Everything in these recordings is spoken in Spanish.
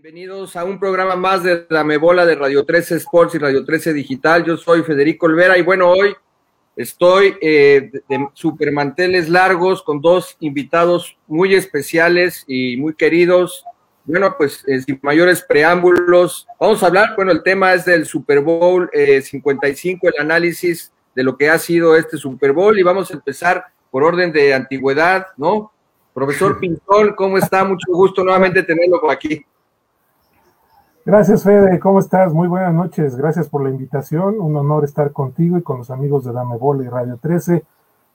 Bienvenidos a un programa más de la Mebola de Radio 13 Sports y Radio 13 Digital. Yo soy Federico Olvera y bueno, hoy estoy eh, de, supermanteles largos con dos invitados muy especiales y muy queridos. Bueno, pues eh, sin mayores preámbulos, vamos a hablar, bueno, el tema es del Super Bowl 55, eh, el análisis de lo que ha sido este Super Bowl y vamos a empezar por orden de antigüedad, ¿no? Profesor Pintón, ¿cómo está? Mucho gusto nuevamente tenerlo aquí. Gracias, Fede. ¿Cómo estás? Muy buenas noches. Gracias por la invitación. Un honor estar contigo y con los amigos de Dame Bola y Radio 13.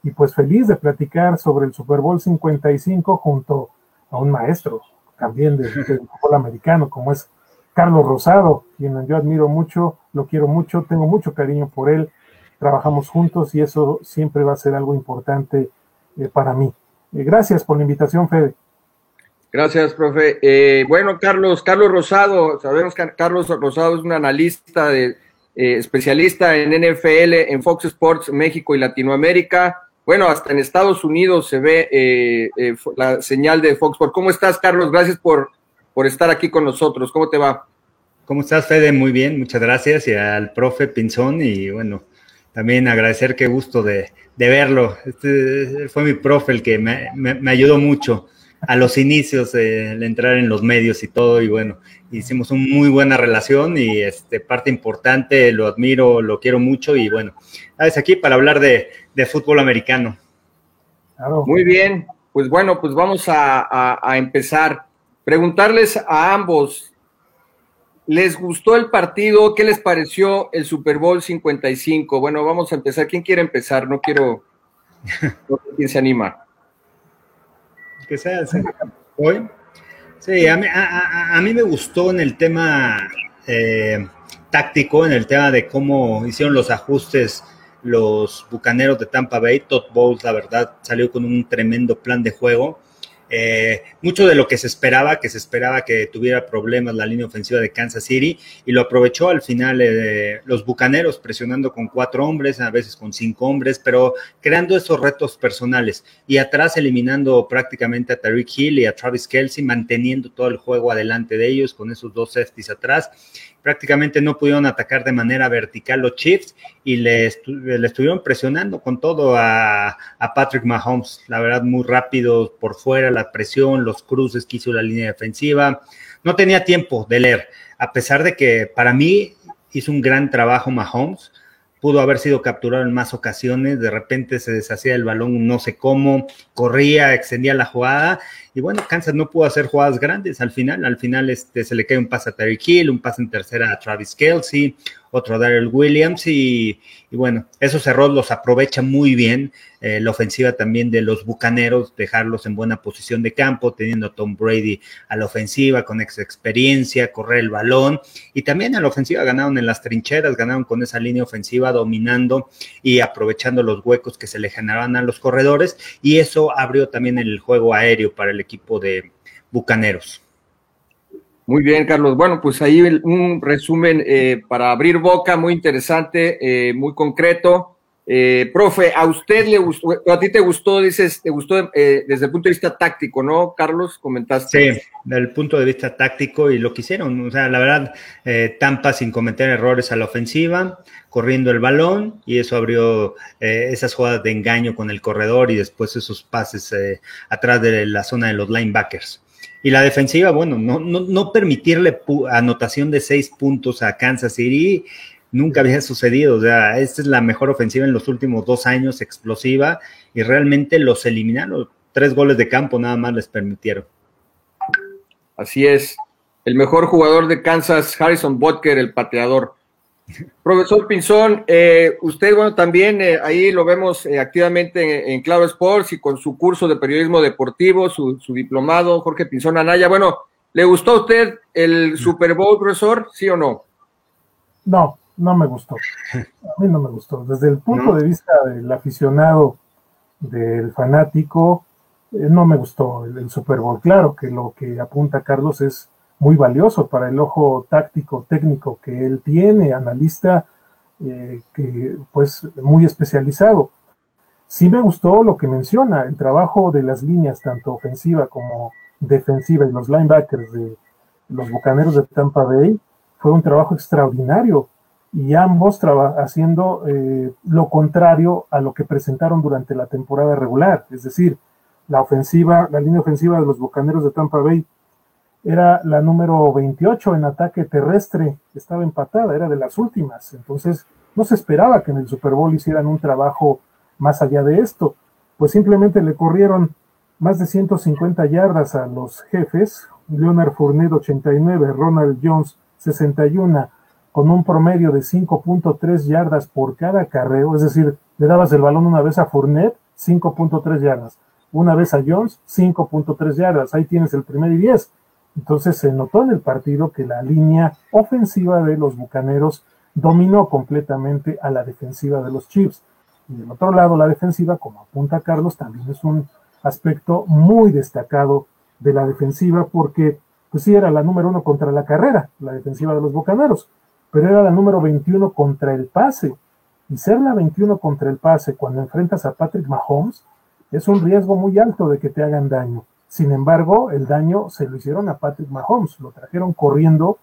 Y pues feliz de platicar sobre el Super Bowl 55 junto a un maestro también del, fútbol americano, como es Carlos Rosado, quien yo admiro mucho, lo quiero mucho, tengo mucho cariño por él. Trabajamos juntos y eso siempre va a ser algo importante eh, para mí. Eh, gracias por la invitación, Fede. Gracias, profe. Eh, bueno, Carlos, Carlos Rosado, sabemos que Carlos Rosado es un analista de, eh, especialista en NFL, en Fox Sports México y Latinoamérica. Bueno, hasta en Estados Unidos se ve eh, la señal de Fox Sports. ¿Cómo estás, Carlos? Gracias por, por estar aquí con nosotros. ¿Cómo te va? ¿Cómo estás, Fede? Muy bien, muchas gracias. Y al profe Pinzón, y bueno, también agradecer qué gusto de, verlo. Este fue mi profe el que me, me ayudó mucho a los inicios de entrar en los medios y todo, y bueno, hicimos una muy buena relación y este, parte importante, lo admiro, lo quiero mucho y bueno, es aquí para hablar de, fútbol americano. Muy bien, pues bueno, pues vamos a, a empezar. Preguntarles a ambos, ¿les gustó el partido? ¿Qué les pareció el Super Bowl 55? Bueno, vamos a empezar. ¿Quién quiere empezar? No quiero... No sé quién se anima que sea hoy. Sí, a mí, me gustó en el tema eh, táctico, en el tema de cómo hicieron los ajustes los bucaneros de Tampa Bay. Todd Bowles, la verdad, salió con un tremendo plan de juego. Eh, mucho de lo que se esperaba, que se esperaba que tuviera problemas la línea ofensiva de Kansas City, y lo aprovechó al final eh, los Bucaneros presionando con cuatro hombres, a veces con cinco hombres, pero creando esos retos personales y atrás eliminando prácticamente a Tariq Hill y a Travis Kelsey, manteniendo todo el juego adelante de ellos con esos dos safeties atrás prácticamente no pudieron atacar de manera vertical los Chiefs y le, estuvieron presionando con todo a, Patrick Mahomes. La verdad, muy rápido por fuera, la presión, los cruces que hizo la línea defensiva. No tenía tiempo de leer, a pesar de que para mí hizo un gran trabajo Mahomes pudo haber sido capturado en más ocasiones, de repente se deshacía el balón no sé cómo, corría, extendía la jugada, y bueno, Kansas no pudo hacer jugadas grandes al final, al final este, se le cae un pase a Terry Hill, un pase en tercera a Travis Kelsey, otro Daryl Williams, y, bueno, esos errores los aprovecha muy bien eh, la ofensiva también de los Bucaneros, dejarlos en buena posición de campo, teniendo a Tom Brady a la ofensiva con ex experiencia, correr el balón, y también a la ofensiva ganaron en las trincheras, ganaron con esa línea ofensiva dominando y aprovechando los huecos que se le generaban a los corredores, y eso abrió también el juego aéreo para el equipo de Bucaneros. Muy bien, Carlos. Bueno, pues ahí un resumen eh, para abrir boca muy interesante, eh, muy concreto. Eh, profe, a usted le gustó, a ti te gustó, dices, te gustó desde el punto de vista táctico, ¿no, Carlos? Comentaste. Sí, desde el punto de vista táctico y lo que hicieron. O sea, la verdad, Tampa sin cometer errores a la ofensiva, corriendo el balón y eso abrió esas jugadas de engaño con el corredor y después esos pases atrás de la zona de los linebackers. Y la defensiva, bueno, no, no, no permitirle anotación de seis puntos a Kansas City nunca había sucedido. O sea, esta es la mejor ofensiva en los últimos dos años, explosiva, y realmente los eliminaron. Tres goles de campo nada más les permitieron. Así es. El mejor jugador de Kansas, Harrison Butker, el pateador. Profesor Pinzón, eh, usted, bueno, también eh, ahí lo vemos eh, activamente en, Claro Sports y con su curso de periodismo deportivo, su, diplomado, Jorge Pinzón Anaya. Bueno, ¿le gustó a usted el Super Bowl, profesor? ¿Sí o no? No, no me gustó. A mí no me gustó. Desde el punto de vista del aficionado, del fanático, no me gustó el Super Bowl. Claro que lo que apunta Carlos es muy valioso para el ojo táctico, técnico que él tiene, analista, eh, que pues muy especializado. Sí me gustó lo que menciona, el trabajo de las líneas, tanto ofensiva como defensiva, y los linebackers de, los Bucaneros de Tampa Bay, fue un trabajo extraordinario y ambos haciendo eh, lo contrario a lo que presentaron durante la temporada regular, es decir, la ofensiva, la línea ofensiva de los Bucaneros de Tampa Bay era la número 28 en ataque terrestre, estaba empatada, era de las últimas, entonces no se esperaba que en el Super Bowl hicieran un trabajo más allá de esto, pues simplemente le corrieron más de 150 yardas a los jefes, Leonard Fournette 89, Ronald Jones 61, con un promedio de 5.3 yardas por cada carreo, es decir, le dabas el balón una vez a Fournette, 5.3 yardas, una vez a Jones, 5.3 yardas, ahí tienes el primer y 10. Entonces se notó en el partido que la línea ofensiva de los Bucaneros dominó completamente a la defensiva de los Chiefs. Y del otro lado, la defensiva, como apunta Carlos, también es un aspecto muy destacado de la defensiva porque pues sí era la número uno contra la carrera, la defensiva de los Bucaneros, pero era la número 21 contra el pase. Y ser la 21 contra el pase cuando enfrentas a Patrick Mahomes es un riesgo muy alto de que te hagan daño. Sin embargo, el daño se lo hicieron a Patrick Mahomes, lo trajeron corriendo,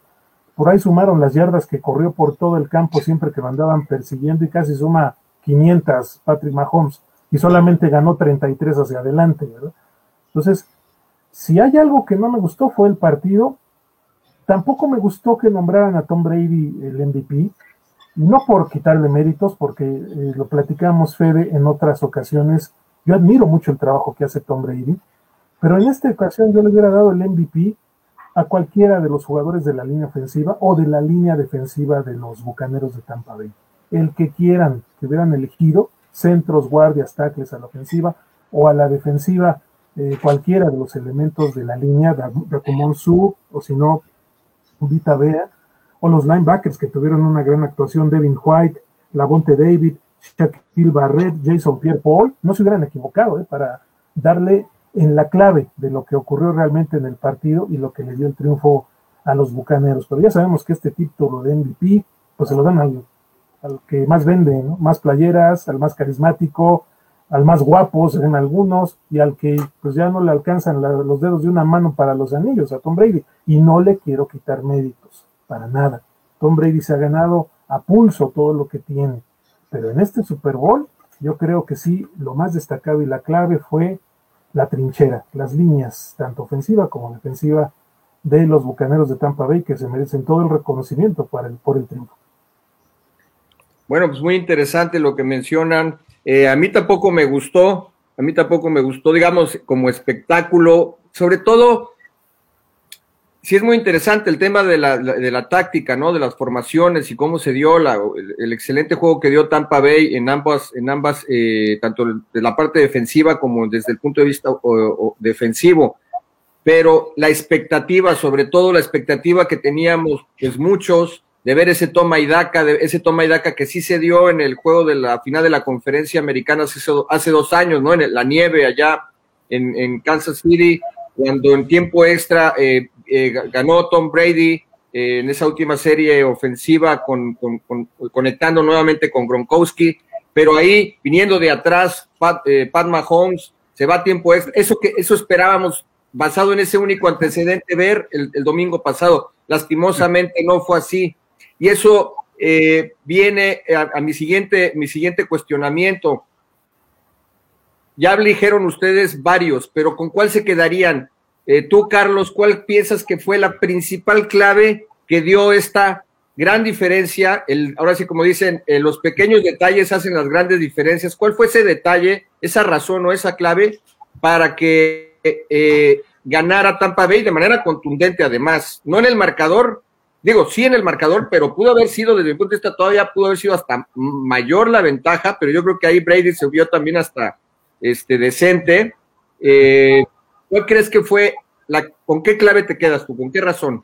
por ahí sumaron las yardas que corrió por todo el campo siempre que lo andaban persiguiendo y casi suma 500 Patrick Mahomes y solamente ganó 33 hacia adelante, ¿verdad? Entonces, si hay algo que no me gustó fue el partido. Tampoco me gustó que nombraran a Tom Brady el MVP, no por quitarle méritos, porque eh, lo platicamos Fede en otras ocasiones. Yo admiro mucho el trabajo que hace Tom Brady, pero en esta ocasión yo le hubiera dado el MVP a cualquiera de los jugadores de la línea ofensiva o de la línea defensiva de los Bucaneros de Tampa Bay. El que quieran, que hubieran elegido, centros, guardias, tackles a la ofensiva o a la defensiva, eh, cualquiera de los elementos de la línea, Racomon Su, o si no, Vita Bea, o los linebackers que tuvieron una gran actuación, Devin White, Lavonte David, Shaquille Barrett, Jason Pierre Paul, no se hubieran equivocado eh, para darle en la clave de lo que ocurrió realmente en el partido y lo que le dio el triunfo a los bucaneros. Pero ya sabemos que este título de MVP, pues se lo dan al, que más vende, más playeras, al más carismático, al más guapo, según algunos, y al que pues ya no le alcanzan los dedos de una mano para los anillos, a Tom Brady. Y no le quiero quitar méritos, para nada. Tom Brady se ha ganado a pulso todo lo que tiene. Pero en este Super Bowl, yo creo que sí, lo más destacado y la clave fue la trinchera, las líneas, tanto ofensiva como defensiva, de los bucaneros de Tampa Bay, que se merecen todo el reconocimiento para el, por el triunfo. Bueno, pues muy interesante lo que mencionan eh, a mí tampoco me gustó, a mí tampoco me gustó, digamos, como espectáculo, sobre todo, sí es muy interesante el tema de la, de la táctica, ¿no? De las formaciones y cómo se dio el, excelente juego que dio Tampa Bay en ambas, en ambas, eh, tanto de la parte defensiva como desde el punto de vista defensivo. Pero la expectativa, sobre todo la expectativa que teníamos, pues muchos, de ver ese toma y daca, de ese toma y daca que sí se dio en el juego de la final de la conferencia americana hace, hace dos años, ¿no? En la nieve allá en, Kansas City, cuando en tiempo extra eh, eh, ganó Tom Brady eh, en esa última serie ofensiva con, conectando nuevamente con Gronkowski, pero ahí viniendo de atrás Pat, Mahomes se va a tiempo extra, eso que eso esperábamos basado en ese único antecedente ver el domingo pasado. Lastimosamente no fue así. Y eso eh, viene a, mi, siguiente, mi siguiente cuestionamiento. Ya dijeron ustedes varios, pero ¿con cuál se quedarían? Eh, tú, Carlos, ¿cuál piensas que fue la principal clave que dio esta gran diferencia? Ahora sí, como dicen, eh, los pequeños detalles hacen las grandes diferencias. ¿Cuál fue ese detalle, esa razón o esa clave para que ganara Tampa Bay de manera contundente, además? No en el marcador, digo, sí en el marcador, pero pudo haber sido, desde mi punto de vista, todavía pudo haber sido hasta mayor la ventaja, pero yo creo que ahí Brady se vio también hasta este, decente. Eh, ¿Cuál crees que fue, la, con qué clave te quedas tú, con qué razón?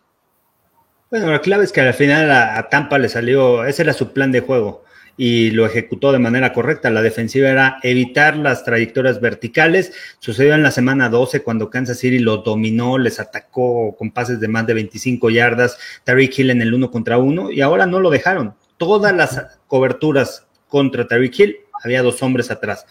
Bueno, la clave es que al final a Tampa le salió, ese era su plan de juego y lo ejecutó de manera correcta. La defensiva era evitar las trayectorias verticales. Sucedió en la semana 12 cuando Kansas City lo dominó, les atacó con pases de más de 25 yardas, Tariq Hill en el uno contra uno y ahora no lo dejaron. Todas las coberturas contra Tariq Hill había dos hombres atrás,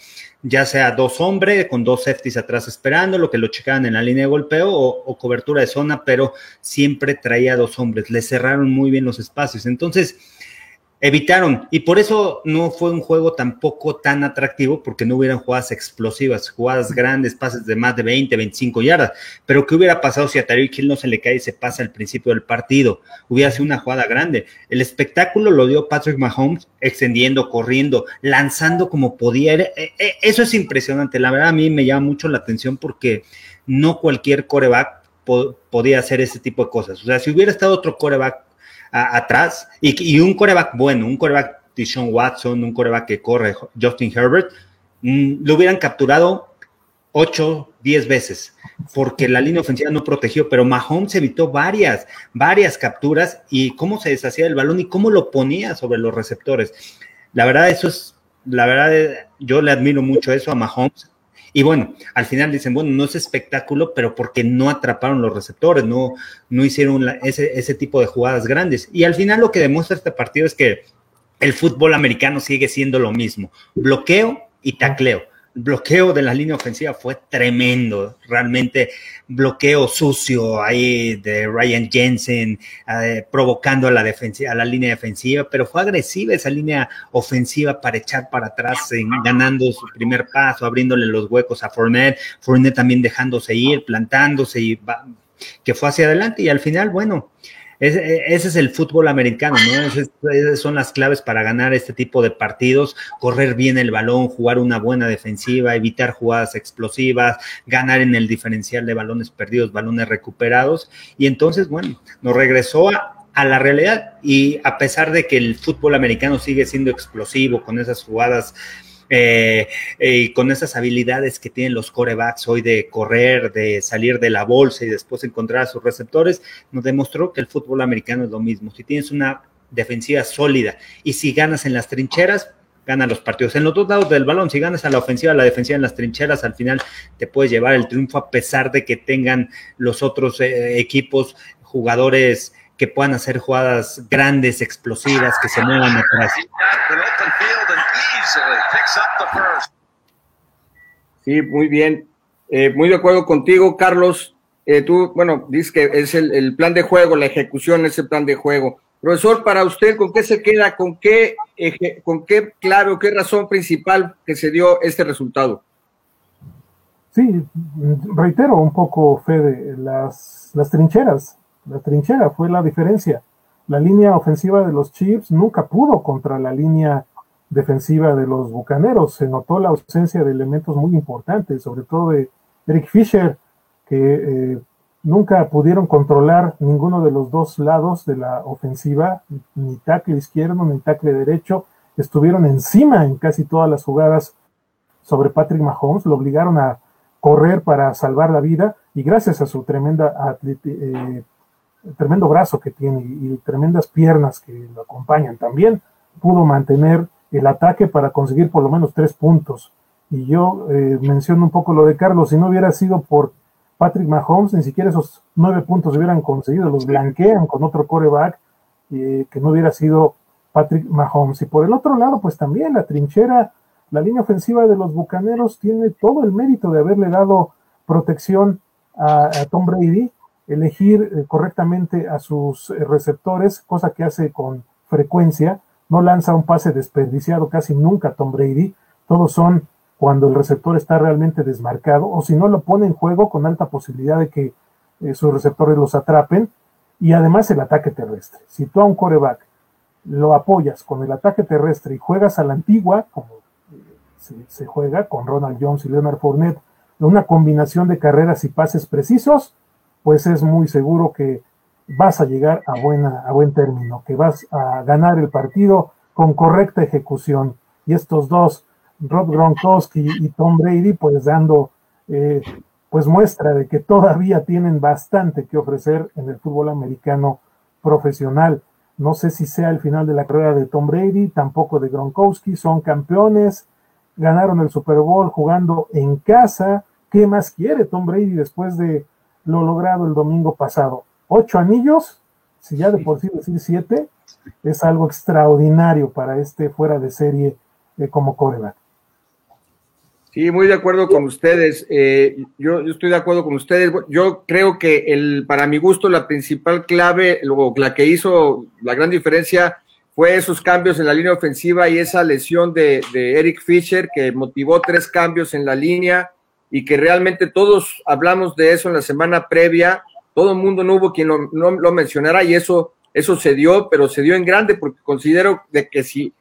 ya sea dos hombres con dos safeties atrás esperando, lo que lo checaban en la línea de golpeo o, cobertura de zona, pero siempre traía dos hombres, le cerraron muy bien los espacios. Entonces, evitaron. Y por eso no fue un juego tampoco tan atractivo, porque no hubieran jugadas explosivas, jugadas grandes, pases de más de 20, 25 yardas. Pero ¿qué hubiera pasado si a Tyreek Hill no se le cae y se pasa al principio del partido? Hubiera sido una jugada grande. El espectáculo lo dio Patrick Mahomes, extendiendo, corriendo, lanzando como podía. Eh, eh, eso es impresionante. La verdad, a mí me llama mucho la atención porque no cualquier coreback podía hacer ese tipo de cosas. O sea, si hubiera estado otro coreback atrás y, un coreback bueno, un coreback Sean Watson, un coreback que corre Justin Herbert, mm, lo hubieran capturado 8, 10 veces, porque la línea ofensiva no protegió, pero Mahomes evitó varias, varias capturas y cómo se deshacía del balón y cómo lo ponía sobre los receptores. La verdad, eso es, la verdad, yo le admiro mucho eso a Mahomes. Y bueno, al final dicen, bueno, no es espectáculo, pero porque no atraparon los receptores, no, no hicieron ese, ese tipo de jugadas grandes. Y al final lo que demuestra este partido es que el fútbol americano sigue siendo lo mismo, bloqueo y tacleo bloqueo de la línea ofensiva fue tremendo, realmente bloqueo sucio ahí de Ryan Jensen, eh, provocando a la, defensiva, a la línea defensiva, pero fue agresiva esa línea ofensiva para echar para atrás, ganando su primer paso, abriéndole los huecos a Fournette, Fournette también dejándose ir, plantándose y que fue hacia adelante y al final, bueno, ese, es el fútbol americano, ¿no? esas son las claves para ganar este tipo de partidos, correr bien el balón, jugar una buena defensiva, evitar jugadas explosivas, ganar en el diferencial de balones perdidos, balones recuperados. Y entonces, bueno, nos regresó a, a la realidad y a pesar de que el fútbol americano sigue siendo explosivo con esas jugadas eh, y con esas habilidades que tienen los corebacks hoy de correr, de salir de la bolsa y después encontrar a sus receptores, nos demostró que el fútbol americano es lo mismo. Si tienes una defensiva sólida y si ganas en las trincheras, ganan los partidos. En los dos lados del balón, si ganas a la ofensiva, a la defensiva en las trincheras, al final te puedes llevar el triunfo a pesar de que tengan los otros eh, equipos jugadores que puedan hacer jugadas grandes, explosivas, que se muevan atrás. Sí, muy bien. Eh, muy de acuerdo contigo, Carlos. Eh, tú, bueno, dices que es el, plan de juego, la ejecución es el plan de juego. Profesor, para usted, ¿con qué se queda? ¿Con qué, con qué clave qué razón principal que se dio este resultado? Sí, reitero un poco, Fede, las, las trincheras. La trinchera fue la diferencia. La línea ofensiva de los Chiefs nunca pudo contra la línea defensiva de los Bucaneros. Se notó la ausencia de elementos muy importantes, sobre todo de Eric Fisher, que eh, nunca pudieron controlar ninguno de los dos lados de la ofensiva, ni tackle izquierdo ni tackle derecho. Estuvieron encima en casi todas las jugadas sobre Patrick Mahomes, lo obligaron a correr para salvar la vida y gracias a su tremenda eh, tremendo brazo que tiene y tremendas piernas que lo acompañan también, pudo mantener el ataque para conseguir por lo menos tres puntos. Y yo eh, menciono un poco lo de Carlos, si no hubiera sido por Patrick Mahomes, ni siquiera esos nueve puntos hubieran conseguido, los blanquean con otro coreback eh, que no hubiera sido Patrick Mahomes. Y por el otro lado, pues también la trinchera, la línea ofensiva de los Bucaneros tiene todo el mérito de haberle dado protección a, Tom Brady, elegir eh, correctamente a sus receptores, cosa que hace con frecuencia, no lanza un pase desperdiciado casi nunca Tom Brady, todos son cuando el receptor está realmente desmarcado o si no lo pone en juego con alta posibilidad de que eh, sus receptores los atrapen y además el ataque terrestre. Si tú a un coreback lo apoyas con el ataque terrestre y juegas a la antigua, como eh, se, juega con Ronald Jones y Leonard Fournette, una combinación de carreras y pases precisos, pues es muy seguro que vas a llegar a, buena, a buen término, que vas a ganar el partido con correcta ejecución. Y estos dos, Rob Gronkowski y Tom Brady, pues dando eh, pues muestra de que todavía tienen bastante que ofrecer en el fútbol americano profesional. No sé si sea el final de la carrera de Tom Brady, tampoco de Gronkowski, son campeones, ganaron el Super Bowl jugando en casa. ¿Qué más quiere Tom Brady después de lo logrado el domingo pasado? Ocho anillos, si ya de por sí decir siete, es algo extraordinario para este fuera de serie como coreback. Sí, muy de acuerdo con ustedes. Eh, yo, estoy de acuerdo con ustedes. Yo creo que el, para mi gusto la principal clave, o la que hizo la gran diferencia, fue esos cambios en la línea ofensiva y esa lesión de, Eric Fisher que motivó tres cambios en la línea y que realmente todos hablamos de eso en la semana previa. Todo el mundo no hubo quien lo, no, lo mencionara y eso, eso se dio, pero se dio en grande porque considero de que si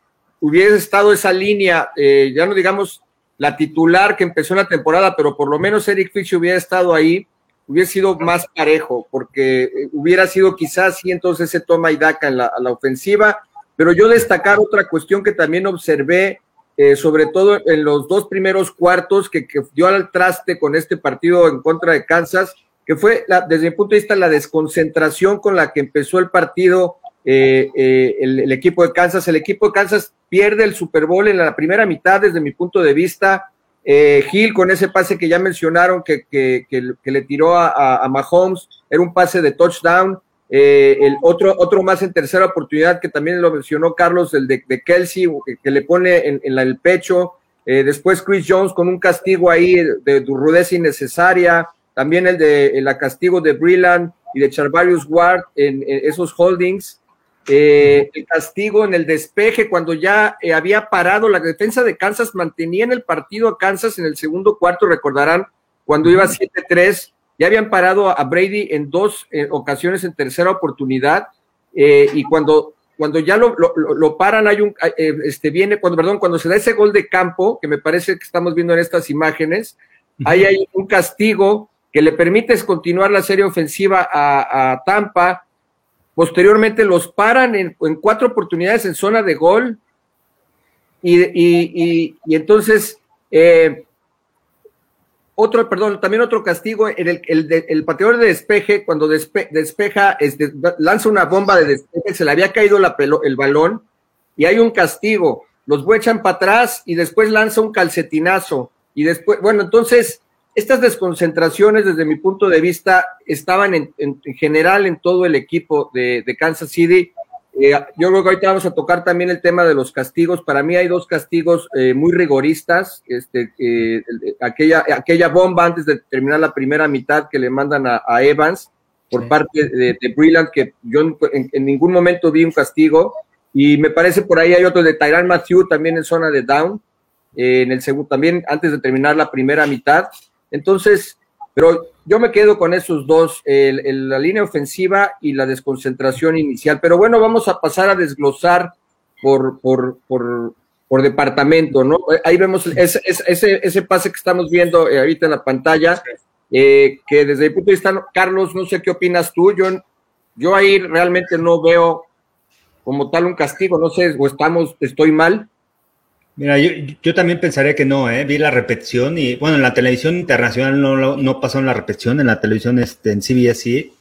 hubiese estado esa línea, eh, ya no digamos la titular que empezó la temporada, pero por lo menos Eric Fischer hubiera estado ahí, hubiera sido más parejo, porque eh, hubiera sido quizás sí entonces ese toma y daca en la, ofensiva. Pero yo destacar otra cuestión que también observé, eh, sobre todo en los dos primeros cuartos, que, dio al traste con este partido en contra de Kansas, que fue, desde mi punto de vista, la desconcentración con la que empezó el partido eh, eh, el, equipo de Kansas. El equipo de Kansas pierde el Super Bowl en la primera mitad, desde mi punto de vista. Eh, Gil con ese pase que ya mencionaron que, le tiró a, Mahomes, era un pase de touchdown. el otro, otro más en tercera oportunidad que también lo mencionó Carlos, el de, Kelsey, que, le pone en, el pecho. después Chris Jones con un castigo ahí de, rudeza innecesaria. También el de el castigo de Brilland y de Charvarius Ward en esos holdings. Eh, el castigo en el despeje cuando ya eh, había parado la defensa de Kansas, mantenía en el partido a Kansas en el segundo cuarto, recordarán, cuando iba 7-3, ya habían parado a Brady en dos eh, ocasiones en tercera oportunidad, y cuando, cuando ya lo, lo, paran, hay un, este, viene, cuando, perdón, cuando se da ese gol de campo, que me parece que estamos viendo en estas imágenes, ahí hay un castigo que le permite continuar la serie ofensiva a Tampa, Posteriormente los paran en, cuatro oportunidades en zona de gol. Y, entonces, eh, otro, perdón, también otro castigo, en el, el, pateador de despeje, cuando despeja, este, lanza una bomba de despeje, se le había caído la el balón y hay un castigo. Los echan para atrás y después lanza un calcetinazo. Y después, bueno, entonces estas desconcentraciones, desde mi punto de vista, estaban en, general en todo el equipo de, Kansas City. Eh, yo creo que ahorita vamos a tocar también el tema de los castigos. Para mí hay dos castigos eh, muy rigoristas. Este, eh, aquella, aquella bomba antes de terminar la primera mitad que le mandan a, Evans por parte de, de, que yo en, ningún momento vi un castigo. Y me parece por ahí hay otro de Tyran Matthew también en zona de down. en el segundo, también antes de terminar la primera mitad. Entonces, pero yo me quedo con esos dos, la línea ofensiva y la desconcentración inicial. Pero bueno, vamos a pasar a desglosar por, por, por, por departamento, ¿no? Ahí vemos ese, ese, ese pase que estamos viendo eh, ahorita en la pantalla, eh, que desde mi punto de vista, Carlos, no sé qué opinas tú, yo, yo ahí realmente no veo como tal un castigo, no sé, o estamos, estoy mal. Mira, yo, también pensaría que no, ¿eh? vi la repetición y bueno, en la televisión internacional no, no pasó en la repetición, en la televisión este, en CBS sí,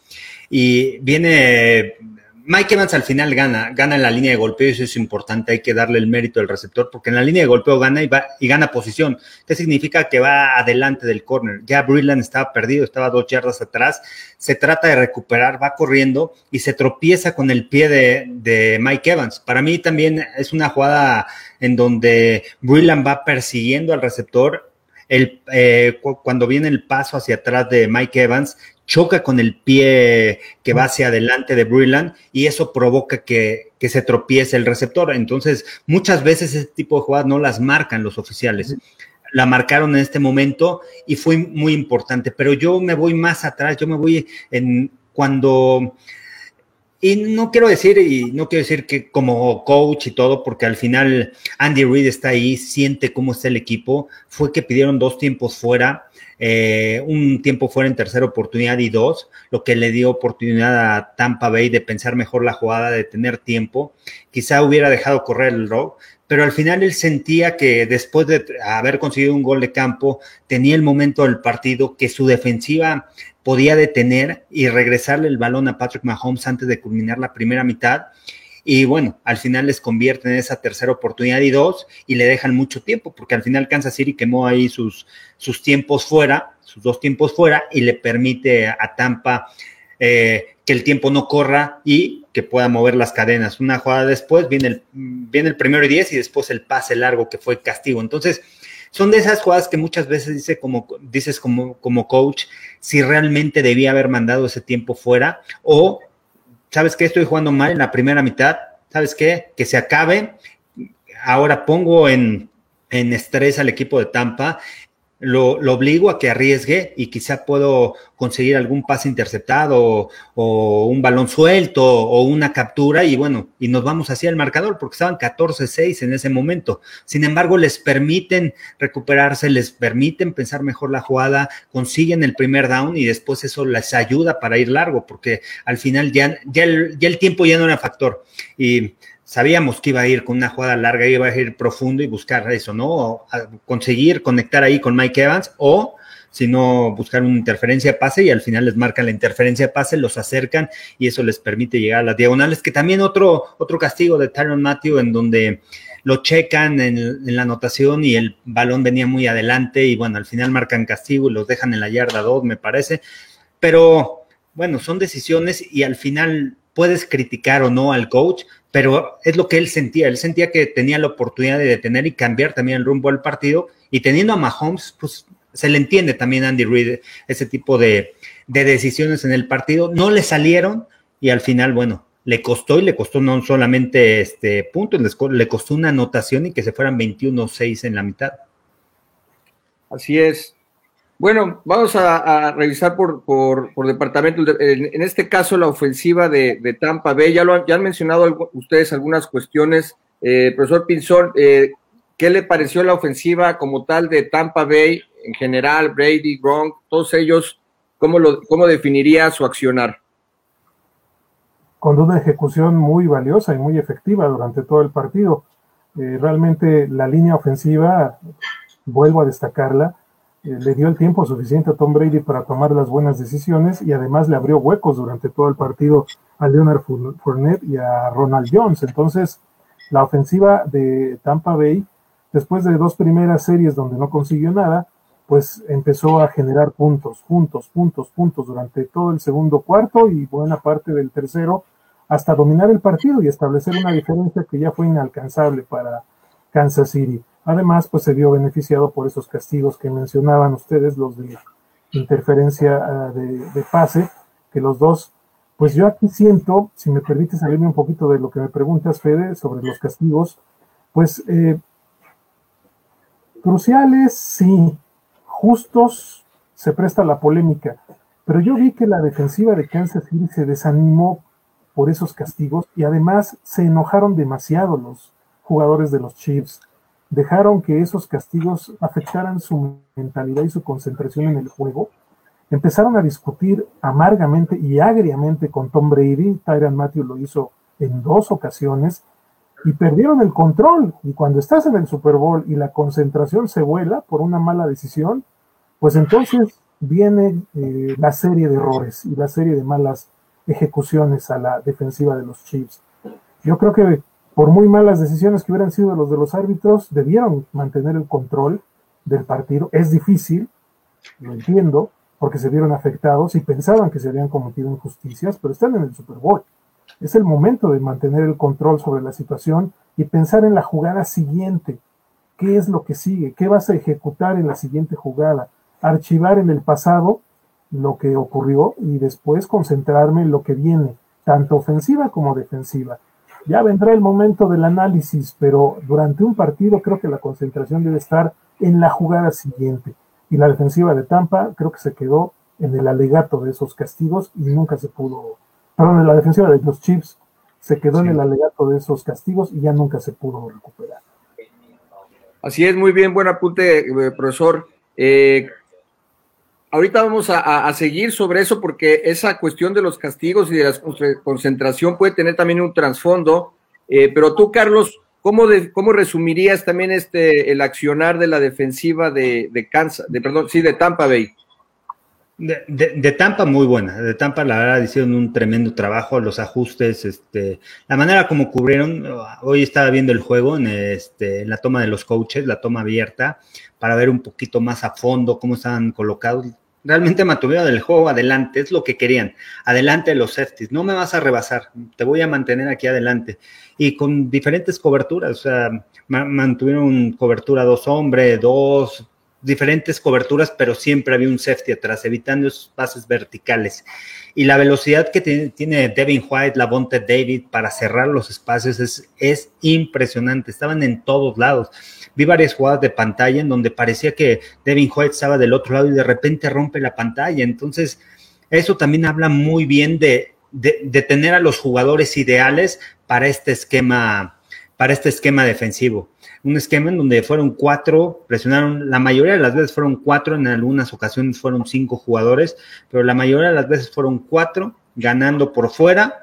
y viene Mike Evans al final gana, gana en la línea de golpeo y eso es importante, hay que darle el mérito al receptor porque en la línea de golpeo gana y, va, y gana posición. ¿Qué significa? Que va adelante del corner. Ya Brilland estaba perdido, estaba dos yardas atrás, se trata de recuperar, va corriendo y se tropieza con el pie de, Mike Evans. Para mí también es una jugada en donde Brilland va persiguiendo al receptor, el, eh, cuando viene el paso hacia atrás de Mike Evans, choca con el pie que va hacia adelante de Brilland y eso provoca que, se tropiece el receptor. Entonces, muchas veces ese tipo de jugadas no las marcan los oficiales. La marcaron en este momento y fue muy importante, pero yo me voy más atrás, yo me voy en cuando... Y no quiero decir, y no quiero decir que como coach y todo, porque al final Andy Reid está ahí, siente cómo está el equipo. Fue que pidieron dos tiempos fuera eh, un tiempo fuera en tercera oportunidad y dos, lo que le dio oportunidad a Tampa Bay de pensar mejor la jugada, de tener tiempo. Quizá hubiera dejado correr el rock, pero al final él sentía que después de haber conseguido un gol de campo, tenía el momento del partido que su defensiva podía detener y regresarle el balón a Patrick Mahomes antes de culminar la primera mitad y bueno, al final les convierten en esa tercera oportunidad y dos y le dejan mucho tiempo, porque al final Kansas City quemó ahí sus, sus tiempos fuera, sus dos tiempos fuera y le permite a Tampa eh, que el tiempo no corra y que pueda mover las cadenas. Una jugada después viene el, viene el primero y diez y después el pase largo que fue castigo. Entonces, son de esas jugadas que muchas veces dice como, dices como, coach si realmente debía haber mandado ese tiempo fuera o, ¿sabes qué? Estoy jugando mal en la primera mitad, ¿sabes qué? Que se acabe. Ahora pongo en, en estrés al equipo de Tampa lo, obligo a que arriesgue y quizá puedo conseguir algún pase interceptado o, un balón suelto o una captura y bueno, y nos vamos hacia el marcador porque estaban 14-6 en ese momento. Sin embargo, les permiten recuperarse, les permiten pensar mejor la jugada, consiguen el primer down y después eso les ayuda para ir largo porque al final ya, ya, el, ya el tiempo ya no era factor. Y sabíamos que iba a ir con una jugada larga, iba a ir profundo y buscar eso, ¿no? conseguir conectar ahí con Mike Evans o si no, buscar una interferencia pase y al final les marcan la interferencia pase, los acercan y eso les permite llegar a las diagonales, que también otro, otro castigo de Tyron Matthew en donde lo checan en, en, la anotación y el balón venía muy adelante y bueno, al final marcan castigo y los dejan en la yarda 2, me parece, pero bueno, son decisiones y al final puedes criticar o no al coach, pero es lo que él sentía. Él sentía que tenía la oportunidad de detener y cambiar también el rumbo del partido. Y teniendo a Mahomes, pues se le entiende también a Andy Reid ese tipo de, decisiones en el partido. No le salieron y al final, bueno, le costó y le costó no solamente este punto, le costó una anotación y que se fueran 21-6 en la mitad. Así es. Bueno, vamos a, revisar por, departamento. En, este caso, la ofensiva de, Tampa Bay. Ya, lo han, mencionado ustedes algunas cuestiones. Eh, profesor Pinzón, eh, ¿qué le pareció la ofensiva como tal de Tampa Bay en general? Brady, Gronk, todos ellos, ¿cómo, lo, cómo definiría su accionar? Con una ejecución muy valiosa y muy efectiva durante todo el partido. Eh, realmente la línea ofensiva, vuelvo a destacarla, le dio el tiempo suficiente a Tom Brady para tomar las buenas decisiones y además le abrió huecos durante todo el partido a Leonard Fournette y a Ronald Jones. Entonces, la ofensiva de Tampa Bay, después de dos primeras series donde no consiguió nada, pues empezó a generar puntos, puntos, puntos, puntos durante todo el segundo cuarto y buena parte del tercero hasta dominar el partido y establecer una diferencia que ya fue inalcanzable para Kansas City. Además, pues se vio beneficiado por esos castigos que mencionaban ustedes, los de interferencia ah, de, pase, que los dos, pues yo aquí siento, si me permite salirme un poquito de lo que me preguntas, Fede, sobre los castigos, pues eh, cruciales, sí, justos, se presta la polémica, pero yo vi que la defensiva de Kansas City se desanimó por esos castigos y además se enojaron demasiado los jugadores de los Chiefs dejaron que esos castigos afectaran su mentalidad y su concentración en el juego, empezaron a discutir amargamente y agriamente con Tom Brady, Tyron Matthew lo hizo en dos ocasiones, y perdieron el control. Y cuando estás en el Super Bowl y la concentración se vuela por una mala decisión, pues entonces viene eh, la serie de errores y la serie de malas ejecuciones a la defensiva de los Chiefs. Yo creo que por muy malas decisiones que hubieran sido los de los árbitros, debieron mantener el control del partido. Es difícil, lo entiendo, porque se vieron afectados y pensaban que se habían cometido injusticias, pero están en el Super Bowl. Es el momento de mantener el control sobre la situación y pensar en la jugada siguiente. ¿Qué es lo que sigue? ¿Qué vas a ejecutar en la siguiente jugada? Archivar en el pasado lo que ocurrió y después concentrarme en lo que viene, tanto ofensiva como defensiva. Ya vendrá el momento del análisis, pero durante un partido creo que la concentración debe estar en la jugada siguiente. Y la defensiva de Tampa creo que se quedó en el alegato de esos castigos y nunca se pudo, perdón, la defensiva de los Chiefs se quedó en el alegato de esos castigos y ya nunca se pudo recuperar. Así es, muy bien, buen apunte, eh, profesor. Eh, ahorita vamos a, seguir sobre eso porque esa cuestión de los castigos y de la concentración puede tener también un trasfondo. Eh, pero tú, Carlos, ¿cómo, ¿cómo resumirías también este el accionar de la defensiva de, de Kansas, de perdón, sí, de Tampa Bay? De, Tampa muy buena, de Tampa la verdad hicieron un tremendo trabajo, los ajustes, este, la manera como cubrieron, hoy estaba viendo el juego en, este, en la toma de los coaches, la toma abierta, para ver un poquito más a fondo cómo estaban colocados realmente mantuvieron el juego adelante, es lo que querían, adelante de los safeties, no me vas a rebasar, te voy a mantener aquí adelante. Y con diferentes coberturas, o sea, mantuvieron cobertura dos hombres, dos, diferentes coberturas, pero siempre había un safety atrás, evitando esos pases verticales. Y la velocidad que tiene Devin White, la Bonte David para cerrar los espacios es, es impresionante. Estaban en todos lados. Vi varias jugadas de pantalla en donde parecía que Devin White estaba del otro lado y de repente rompe la pantalla. Entonces, eso también habla muy bien de, de, de tener a los jugadores ideales para este esquema, para este esquema defensivo un esquema en donde fueron cuatro, presionaron, la mayoría de las veces fueron cuatro, en algunas ocasiones fueron cinco jugadores, pero la mayoría de las veces fueron cuatro, ganando por fuera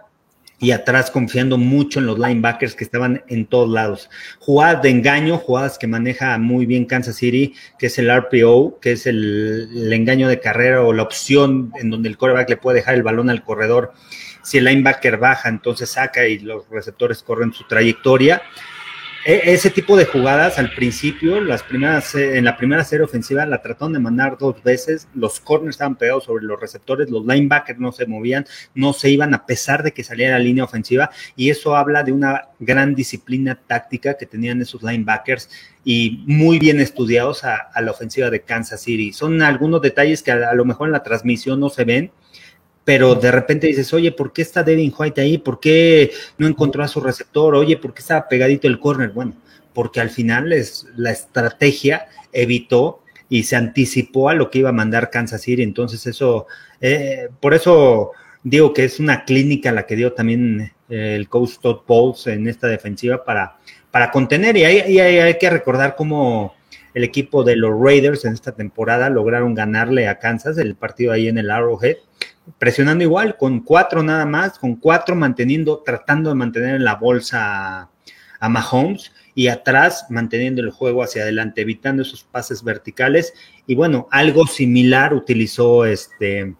y atrás confiando mucho en los linebackers que estaban en todos lados. Jugadas de engaño, jugadas que maneja muy bien Kansas City, que es el RPO, que es el, el engaño de carrera o la opción en donde el quarterback le puede dejar el balón al corredor. Si el linebacker baja, entonces saca y los receptores corren su trayectoria. E, ese tipo de jugadas al principio, las primeras, eh, en la primera serie ofensiva la trataron de mandar dos veces, los corners estaban pegados sobre los receptores, los linebackers no se movían, no se iban a pesar de que saliera la línea ofensiva y eso habla de una gran disciplina táctica que tenían esos linebackers y muy bien estudiados a, la ofensiva de Kansas City. Son algunos detalles que a lo mejor en la transmisión no se ven, pero de repente dices, oye, ¿por qué está Devin White ahí? ¿Por qué no encontró a su receptor? Oye, ¿por qué estaba pegadito el corner? Bueno, porque al final es, la estrategia evitó y se anticipó a lo que iba a mandar Kansas City. Entonces, eso, eh, por eso digo que es una clínica la que dio también eh, el coach Todd Bowles en esta defensiva para, para contener. Y ahí, hay que recordar cómo el equipo de los Raiders en esta temporada lograron ganarle a Kansas el partido ahí en el Arrowhead presionando igual, con cuatro nada más, con cuatro manteniendo, tratando de mantener en la bolsa a, Mahomes y atrás manteniendo el juego hacia adelante, evitando esos pases verticales. Y bueno, algo similar utilizó este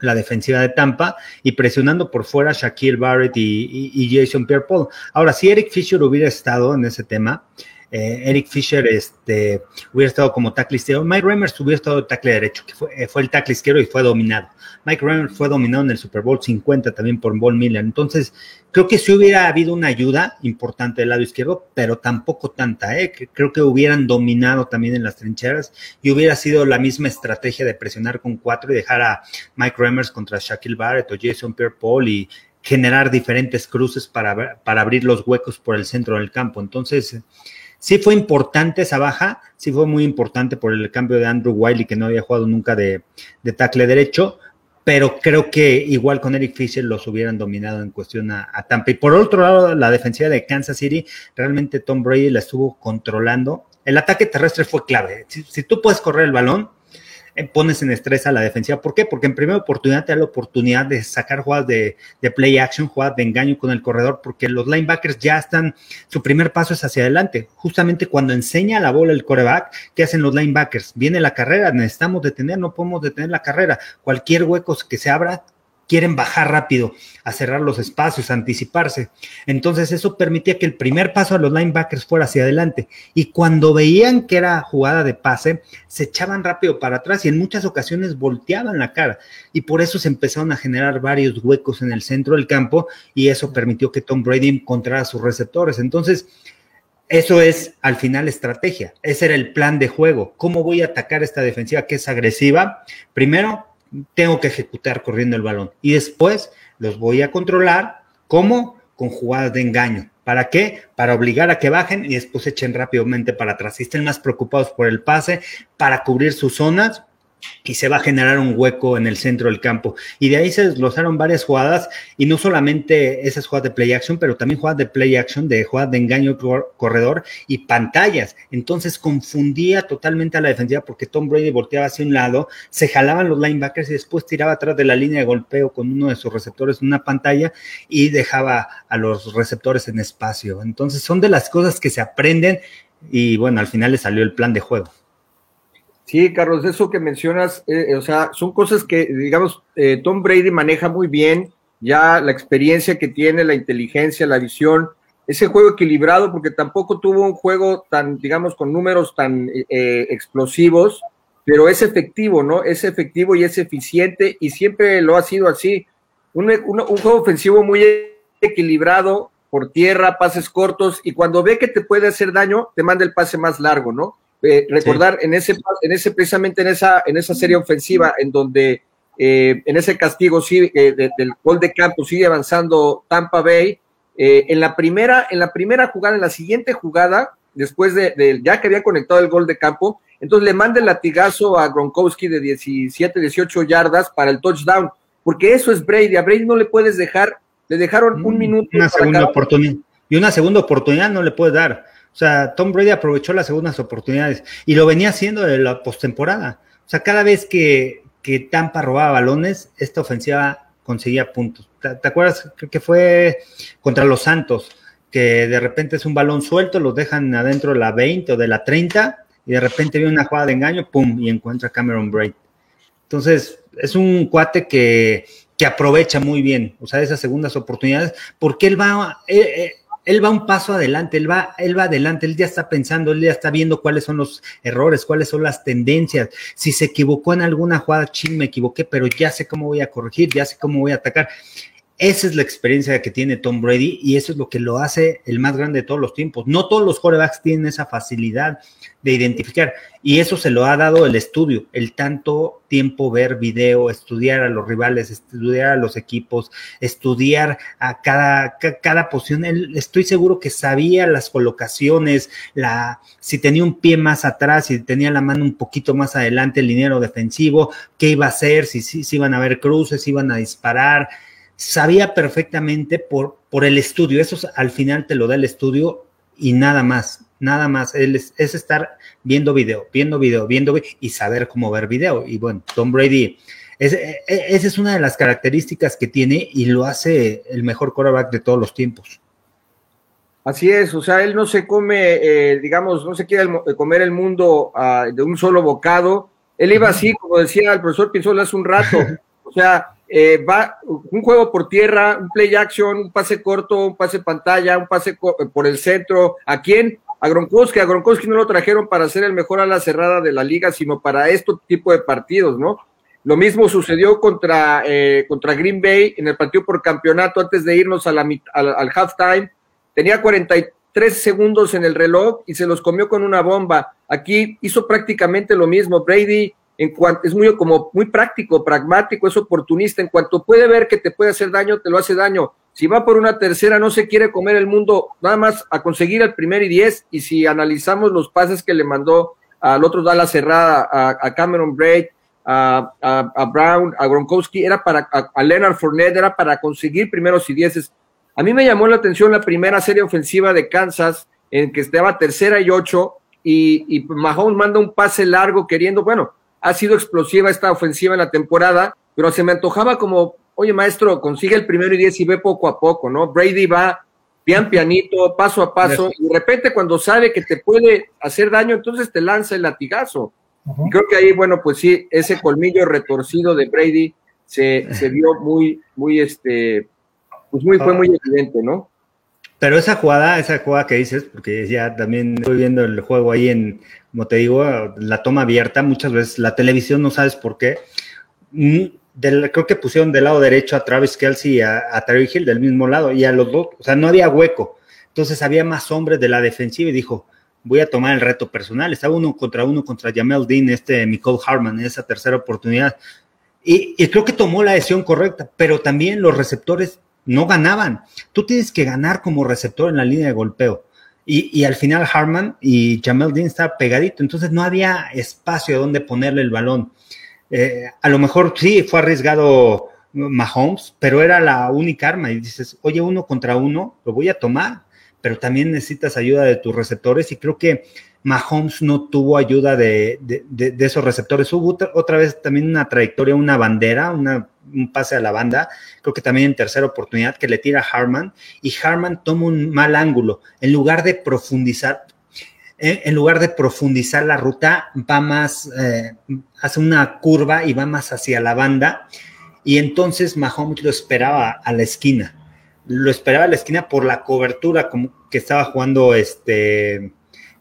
la defensiva de Tampa y presionando por fuera Shaquille Barrett y, y Jason Pierre-Paul. Ahora, si Eric Fisher hubiera estado en ese tema, eh, Eric Fisher este, hubiera estado como tackle izquierdo, Mike Remmers hubiera estado tackle derecho, que fue, eh, fue el tackle izquierdo y fue dominado. Mike Remmers fue dominado en el Super Bowl 50 también por Von Miller. Entonces, creo que sí hubiera habido una ayuda importante del lado izquierdo, pero tampoco tanta, ¿eh? creo que hubieran dominado también en las trincheras y hubiera sido la misma estrategia de presionar con cuatro y dejar a Mike Remmers contra Shaquille Barrett o Jason Pierre-Paul y generar diferentes cruces para, para abrir los huecos por el centro del campo. Entonces, Sí fue importante esa baja, sí fue muy importante por el cambio de Andrew Wiley, que no había jugado nunca de, de tackle derecho, pero creo que igual con Eric Fisher los hubieran dominado en cuestión a, Tampa. Y por otro lado, la defensiva de Kansas City, realmente Tom Brady la estuvo controlando. El ataque terrestre fue clave. si tú puedes correr el balón, pones en estrés a la defensiva. ¿Por qué? Porque en primera oportunidad te da la oportunidad de sacar jugadas de, play action, jugadas de engaño con el corredor, porque los linebackers ya están, su primer paso es hacia adelante. Justamente cuando enseña la bola el coreback, ¿qué hacen los linebackers? Viene la carrera, necesitamos detener, no podemos detener la carrera. Cualquier hueco que se abra, quieren bajar rápido, a cerrar los espacios, a anticiparse. Entonces eso permitía que el primer paso a los linebackers fuera hacia adelante. Y cuando veían que era jugada de pase, se echaban rápido para atrás y en muchas ocasiones volteaban la cara. Y por eso se empezaron a generar varios huecos en el centro del campo y eso permitió que Tom Brady encontrara sus receptores. Entonces, eso es al final estrategia. Ese era el plan de juego. ¿Cómo voy a atacar esta defensiva que es agresiva? Primero, tengo que ejecutar corriendo el balón. Y después los voy a controlar, ¿cómo? Con jugadas de engaño. ¿Para qué? Para obligar a que bajen y después echen rápidamente para atrás. Si estén más preocupados por el pase, para cubrir sus zonas, y se va a generar un hueco en el centro del campo. Y de ahí se desglosaron varias jugadas, y no solamente esas jugadas de play action, pero también jugadas de play action, de jugadas de engaño corredor y pantallas. Entonces confundía totalmente a la defensiva porque Tom Brady volteaba hacia un lado, se jalaban los linebackers y después tiraba atrás de la línea de golpeo con uno de sus receptores en una pantalla y dejaba a los receptores en espacio. Entonces son de las cosas que se aprenden y bueno, al final le salió el plan de juego. Sí, Carlos, eso que mencionas, eh, o sea, son cosas que, digamos, eh, Tom Brady maneja muy bien, ya la experiencia que tiene, la inteligencia, la visión, ese juego equilibrado, porque tampoco tuvo un juego tan, digamos, con números tan eh, explosivos, pero es efectivo, ¿no? Es efectivo y es eficiente y siempre lo ha sido así. Un, un, un juego ofensivo muy equilibrado por tierra, pases cortos y cuando ve que te puede hacer daño, te manda el pase más largo, ¿no? Eh, recordar en ese en ese precisamente en esa en esa serie ofensiva en donde eh, en ese castigo sí, eh, del gol de campo sigue avanzando Tampa Bay en la primera en la primera jugada en la siguiente jugada después de, ya que había conectado el gol de campo entonces le manda el latigazo a Gronkowski de 17 18 yardas para el touchdown porque eso es Brady a Brady no le puedes dejar le dejaron un mm, minuto una segunda oportunidad y una segunda oportunidad no le puedes dar o sea, Tom Brady aprovechó las segundas oportunidades y lo venía haciendo de la postemporada. O sea, cada vez que, que Tampa robaba balones, esta ofensiva conseguía puntos. ¿Te, acuerdas? Que fue contra los Santos, que de repente es un balón suelto, los dejan adentro de la 20 o de la 30 y de repente viene una jugada de engaño, ¡pum! y encuentra Cameron Braid. Entonces, es un cuate que, que aprovecha muy bien, o sea, esas segundas oportunidades, porque él va, eh, eh, él va un paso adelante, él va, él va adelante, él ya está pensando, él ya está viendo cuáles son los errores, cuáles son las tendencias. Si se equivocó en alguna jugada, ching, me equivoqué, pero ya sé cómo voy a corregir, ya sé cómo voy a atacar. Esa es la experiencia que tiene Tom Brady y eso es lo que lo hace el más grande de todos los tiempos. No todos los quarterbacks tienen esa facilidad de identificar y eso se lo ha dado el estudio, el tanto tiempo ver video, estudiar a los rivales, estudiar a los equipos, estudiar a cada, cada posición. estoy seguro que sabía las colocaciones, la, si tenía un pie más atrás, si tenía la mano un poquito más adelante, el dinero defensivo, qué iba a hacer, si, si, si iban a haber cruces, si iban a disparar sabía perfectamente por, por el estudio, eso al final te lo da el estudio y nada más, nada más, es, estar viendo video, viendo video, viendo y saber cómo ver video. Y bueno, Tom Brady, e, e, esa es una de las características que tiene y lo hace el mejor quarterback de todos los tiempos. Así es, o sea, él no se come, eh, digamos, no se quiere comer el mundo uh, de un solo bocado. Él iba así, como decía el profesor Pinzol hace un rato, o sea, eh, va un juego por tierra, un play action, un pase corto, un pase pantalla, un pase por el centro. ¿A quién? A Gronkowski. A Gronkowski no lo trajeron para ser el mejor a la cerrada de la liga, sino para este tipo de partidos, ¿no? Lo mismo sucedió contra, eh, contra Green Bay en el partido por campeonato antes de irnos al, al halftime. Tenía 43 segundos en el reloj y se los comió con una bomba. Aquí hizo prácticamente lo mismo. Brady en cuanto es muy como muy práctico, pragmático, es oportunista, en cuanto puede ver que te puede hacer daño, te lo hace daño. Si va por una tercera, no se quiere comer el mundo, nada más a conseguir el primer y diez, y si analizamos los pases que le mandó al otro la cerrada, a, Cameron Braid, a, a, Brown, a Gronkowski, era para, a, Leonard Fournette, era para conseguir primeros y dieces. A mí me llamó la atención la primera serie ofensiva de Kansas, en que estaba tercera y ocho, y, y Mahomes manda un pase largo queriendo, bueno, ha sido explosiva esta ofensiva en la temporada, pero se me antojaba como, oye maestro, consigue el primero y diez y ve poco a poco, ¿no? Brady va pian pianito, paso a paso, y de repente cuando sabe que te puede hacer daño, entonces te lanza el latigazo. Y creo que ahí, bueno, pues sí, ese colmillo retorcido de Brady se, se vio muy, muy, este, pues muy, fue muy evidente, ¿no? Pero esa jugada, esa jugada que dices, porque ya también estoy viendo el juego ahí en, como te digo, la toma abierta, muchas veces la televisión no sabes por qué. Mm, creo que pusieron del lado derecho a Travis Kelsey y a, a Terry Hill del mismo lado y a los dos, o sea, no había hueco. Entonces había más hombres de la defensiva y dijo, voy a tomar el reto personal. Estaba uno contra uno contra Jamel Dean, este Nicole Harman, en esa tercera oportunidad. Y, y, creo que tomó la decisión correcta, pero también los receptores no ganaban. Tú tienes que ganar como receptor en la línea de golpeo. Y, al final Harman y Jamel Dean estaban pegadito, entonces no había espacio donde ponerle el balón. Eh, a lo mejor sí fue arriesgado Mahomes, pero era la única arma. Y dices, oye, uno contra uno, lo voy a tomar, pero también necesitas ayuda de tus receptores. Y creo que Mahomes no tuvo ayuda de, esos receptores. Hubo otra, vez también una trayectoria, una bandera, un pase a la banda, creo que también en tercera oportunidad que le tira a Harman y Harman toma un mal ángulo. En lugar de profundizar, eh, en lugar de profundizar la ruta, va más, eh, hace una curva y va más hacia la banda. Y entonces Mahomes lo esperaba a la esquina. Lo esperaba a la esquina por la cobertura como que estaba jugando este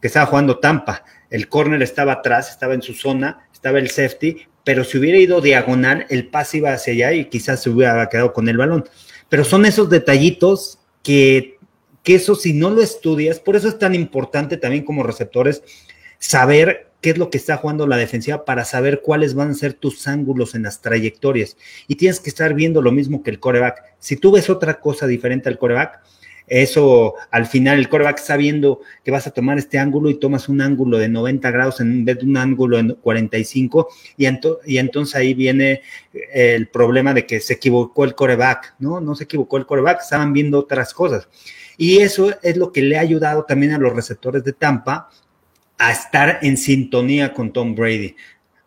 que estaba jugando Tampa. El córner estaba atrás, estaba en su zona, estaba el safety, pero si hubiera ido diagonal, el pase iba hacia allá y quizás se hubiera quedado con el balón. Pero son esos detallitos que, que eso si no lo estudias, por eso es tan importante también como receptores saber qué es lo que está jugando la defensiva para saber cuáles van a ser tus ángulos en las trayectorias. Y tienes que estar viendo lo mismo que el coreback. Si tú ves otra cosa diferente al coreback, eso al final el coreback está viendo que vas a tomar este ángulo y tomas un ángulo de 90 grados en vez de un ángulo en 45 y, y entonces ahí viene el problema de que se equivocó el coreback, ¿no? No se equivocó el coreback, estaban viendo otras cosas. Y eso es lo que le ha ayudado también a los receptores de Tampa a estar en sintonía con Tom Brady.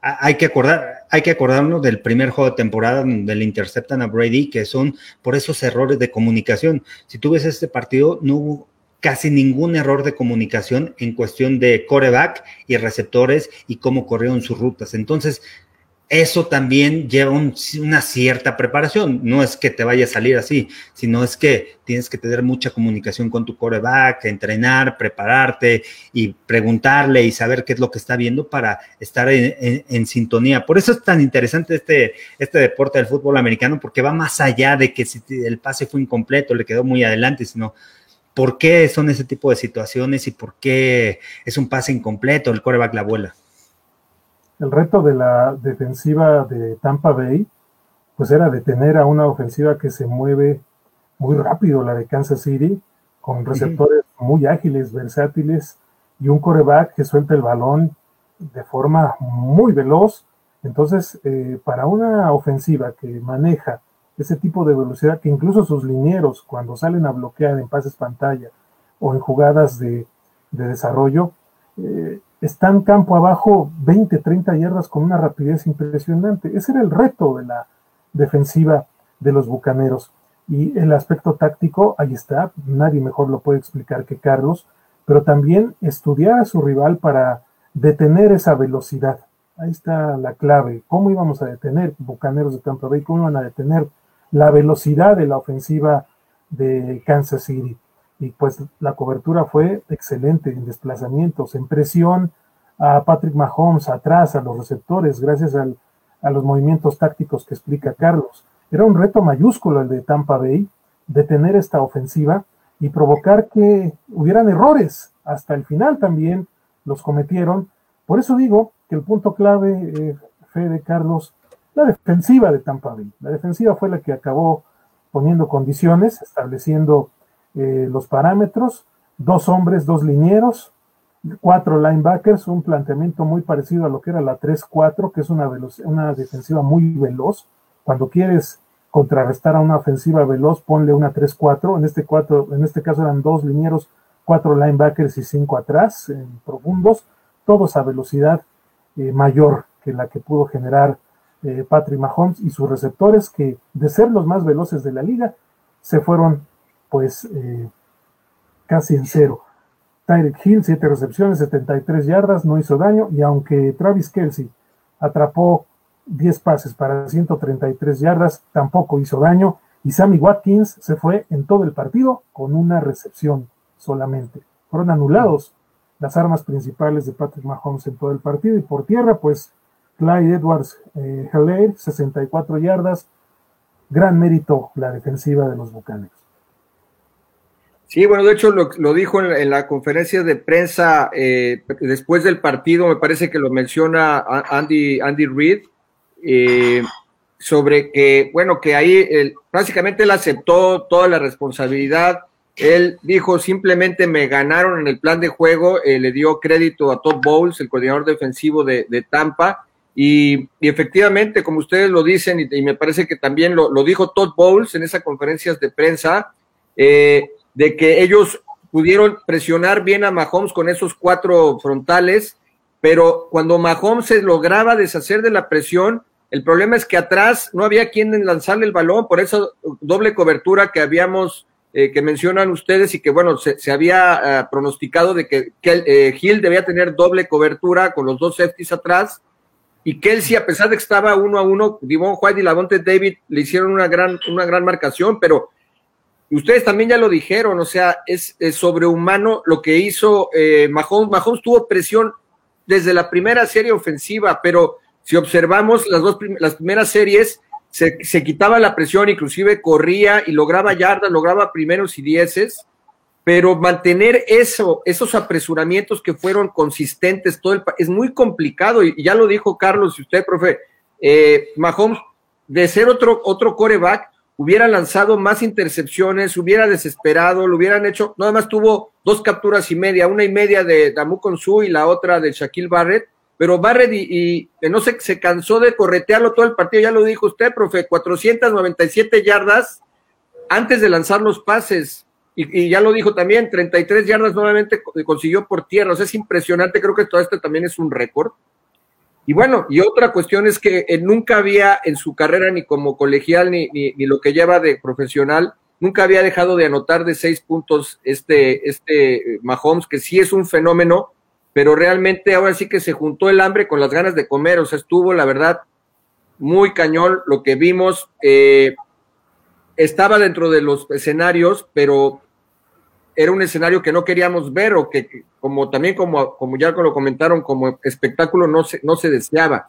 Hay que, acordar, hay que acordarnos del primer juego de temporada donde le interceptan a Brady, que son por esos errores de comunicación. Si tú ves este partido, no hubo casi ningún error de comunicación en cuestión de coreback y receptores y cómo corrieron sus rutas. Entonces, eso también lleva una cierta preparación. No es que te vaya a salir así, sino es que tienes que tener mucha comunicación con tu coreback, entrenar, prepararte y preguntarle y saber qué es lo que está viendo para estar en, sintonía. Por eso es tan interesante este, este deporte del fútbol americano, porque va más allá de que si el pase fue incompleto, le quedó muy adelante, sino por qué son ese tipo de situaciones y por qué es un pase incompleto, el coreback la vuela el reto de la defensiva de Tampa Bay, pues era detener a una ofensiva que se mueve muy rápido, la de Kansas City, con receptores muy ágiles, versátiles, y un coreback que suelta el balón de forma muy veloz. Entonces, eh, para una ofensiva que maneja ese tipo de velocidad, que incluso sus linieros, cuando salen a bloquear en pases pantalla o en jugadas de, desarrollo, eh, están campo abajo 20, 30 yardas con una rapidez impresionante. Ese era el reto de la defensiva de los Bucaneros. Y el aspecto táctico, ahí está, nadie mejor lo puede explicar que Carlos, pero también estudiar a su rival para detener esa velocidad. Ahí está la clave. ¿Cómo íbamos a detener Bucaneros de Tampa Bay? ¿Cómo iban a detener la velocidad de la ofensiva de Kansas City? Y pues la cobertura fue excelente en desplazamientos, en presión a Patrick Mahomes atrás, a los receptores, gracias a los movimientos tácticos que explica Carlos. Era un reto mayúsculo el de Tampa Bay, detener esta ofensiva y provocar que hubieran errores. Hasta el final también los cometieron. Por eso digo que el punto clave, eh, Fede Carlos, la defensiva de Tampa Bay. La defensiva fue la que acabó poniendo condiciones, estableciendo eh, los parámetros, dos hombres, dos linieros, cuatro linebackers, un planteamiento muy parecido a lo que era la 3-4, que es una, una defensiva muy veloz. Cuando quieres contrarrestar a una ofensiva veloz, ponle una 3-4. En, este en este caso eran dos linieros, cuatro linebackers y cinco atrás, profundos, todos a velocidad eh, mayor que la que pudo generar eh, Patrick Mahomes y sus receptores, que de ser los más veloces de la liga, se fueron pues eh, casi en cero. Tyreek Hill, siete recepciones, 73 yardas, no hizo daño, y aunque Travis Kelsey atrapó 10 pases para 133 yardas, tampoco hizo daño, y Sammy Watkins se fue en todo el partido con una recepción solamente. Fueron anulados las armas principales de Patrick Mahomes en todo el partido, y por tierra, pues Clyde Edwards eh, 64 yardas, gran mérito la defensiva de los Bucanes. Sí, bueno, de hecho lo, dijo en, la conferencia de prensa eh, después del partido, me parece que lo menciona Andy, Andy Reid, eh, sobre que, bueno, que ahí básicamente él aceptó toda la responsabilidad. Él dijo simplemente me ganaron en el plan de juego, eh, le dio crédito a Todd Bowles, el coordinador defensivo de, Tampa, y, efectivamente, como ustedes lo dicen, y, me parece que también lo, lo, dijo Todd Bowles en esas conferencias de prensa, eh, de que ellos pudieron presionar bien a Mahomes con esos cuatro frontales, pero cuando Mahomes se lograba deshacer de la presión, el problema es que atrás no había quien lanzarle el balón, por esa doble cobertura que habíamos, eh, que mencionan ustedes y que bueno, se, había ah, pronosticado de que, que eh, Hill debía tener doble cobertura con los dos safeties atrás y Kelsey, a pesar de que estaba uno a uno, Divon White y Lavonte David le hicieron una gran, una gran marcación, pero ustedes también ya lo dijeron, o sea, es, sobrehumano lo que hizo eh, Mahomes. Mahomes tuvo presión desde la primera serie ofensiva, pero si observamos las dos las primeras series, se, se, quitaba la presión, inclusive corría y lograba yardas, lograba primeros y dieces, pero mantener eso, esos apresuramientos que fueron consistentes, todo el, es muy complicado, y, ya lo dijo Carlos y usted, profe, eh, Mahomes, de ser otro, otro coreback, hubiera lanzado más intercepciones, hubiera desesperado, lo hubieran hecho, nada más tuvo dos capturas y media, una y media de Damu Konsu y la otra de Shaquille Barrett, pero Barrett y, no sé, se cansó de corretearlo todo el partido, ya lo dijo usted, profe, 497 yardas antes de lanzar los pases, y, y, ya lo dijo también, 33 yardas nuevamente consiguió por tierra, o sea, es impresionante, creo que todo esto también es un récord. Y bueno, y otra cuestión es que él nunca había en su carrera, ni como colegial, ni, ni, lo que lleva de profesional, nunca había dejado de anotar de seis puntos este, este Mahomes, que sí es un fenómeno, pero realmente ahora sí que se juntó el hambre con las ganas de comer, o sea, estuvo, la verdad, muy cañón lo que vimos. Eh, estaba dentro de los escenarios, pero era un escenario que no queríamos ver o que, como también como, como ya lo comentaron, como espectáculo no se, no se deseaba.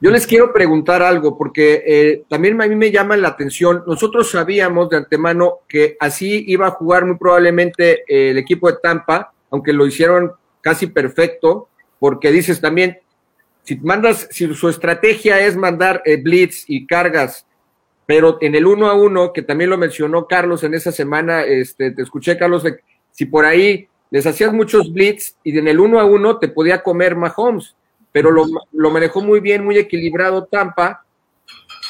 Yo les quiero preguntar algo, porque eh, también a mí me llama la atención. Nosotros sabíamos de antemano que así iba a jugar muy probablemente eh, el equipo de Tampa, aunque lo hicieron casi perfecto, porque dices también, si mandas, si su estrategia es mandar eh, blitz y cargas pero en el uno a uno, que también lo mencionó Carlos en esa semana, este, te escuché, Carlos, si por ahí les hacías muchos blitz y en el uno a uno te podía comer Mahomes, pero lo, lo manejó muy bien, muy equilibrado Tampa.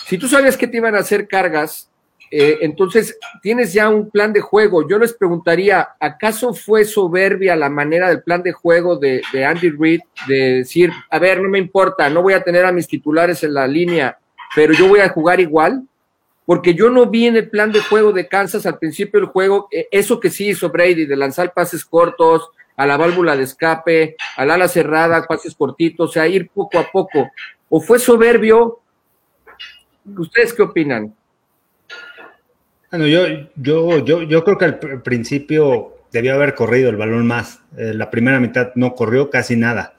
Si tú sabías que te iban a hacer cargas, eh, entonces tienes ya un plan de juego. Yo les preguntaría, ¿acaso fue soberbia la manera del plan de juego de, de Andy Reid de decir, a ver, no me importa, no voy a tener a mis titulares en la línea, pero yo voy a jugar igual? Porque yo no vi en el plan de juego de Kansas al principio del juego eh, eso que sí hizo Brady, de lanzar pases cortos, a la válvula de escape, al ala cerrada, pases cortitos, o sea, ir poco a poco. ¿O fue soberbio? ¿Ustedes qué opinan? Bueno, yo, yo, yo, yo creo que al principio debió haber corrido el balón más. Eh, la primera mitad no corrió casi nada.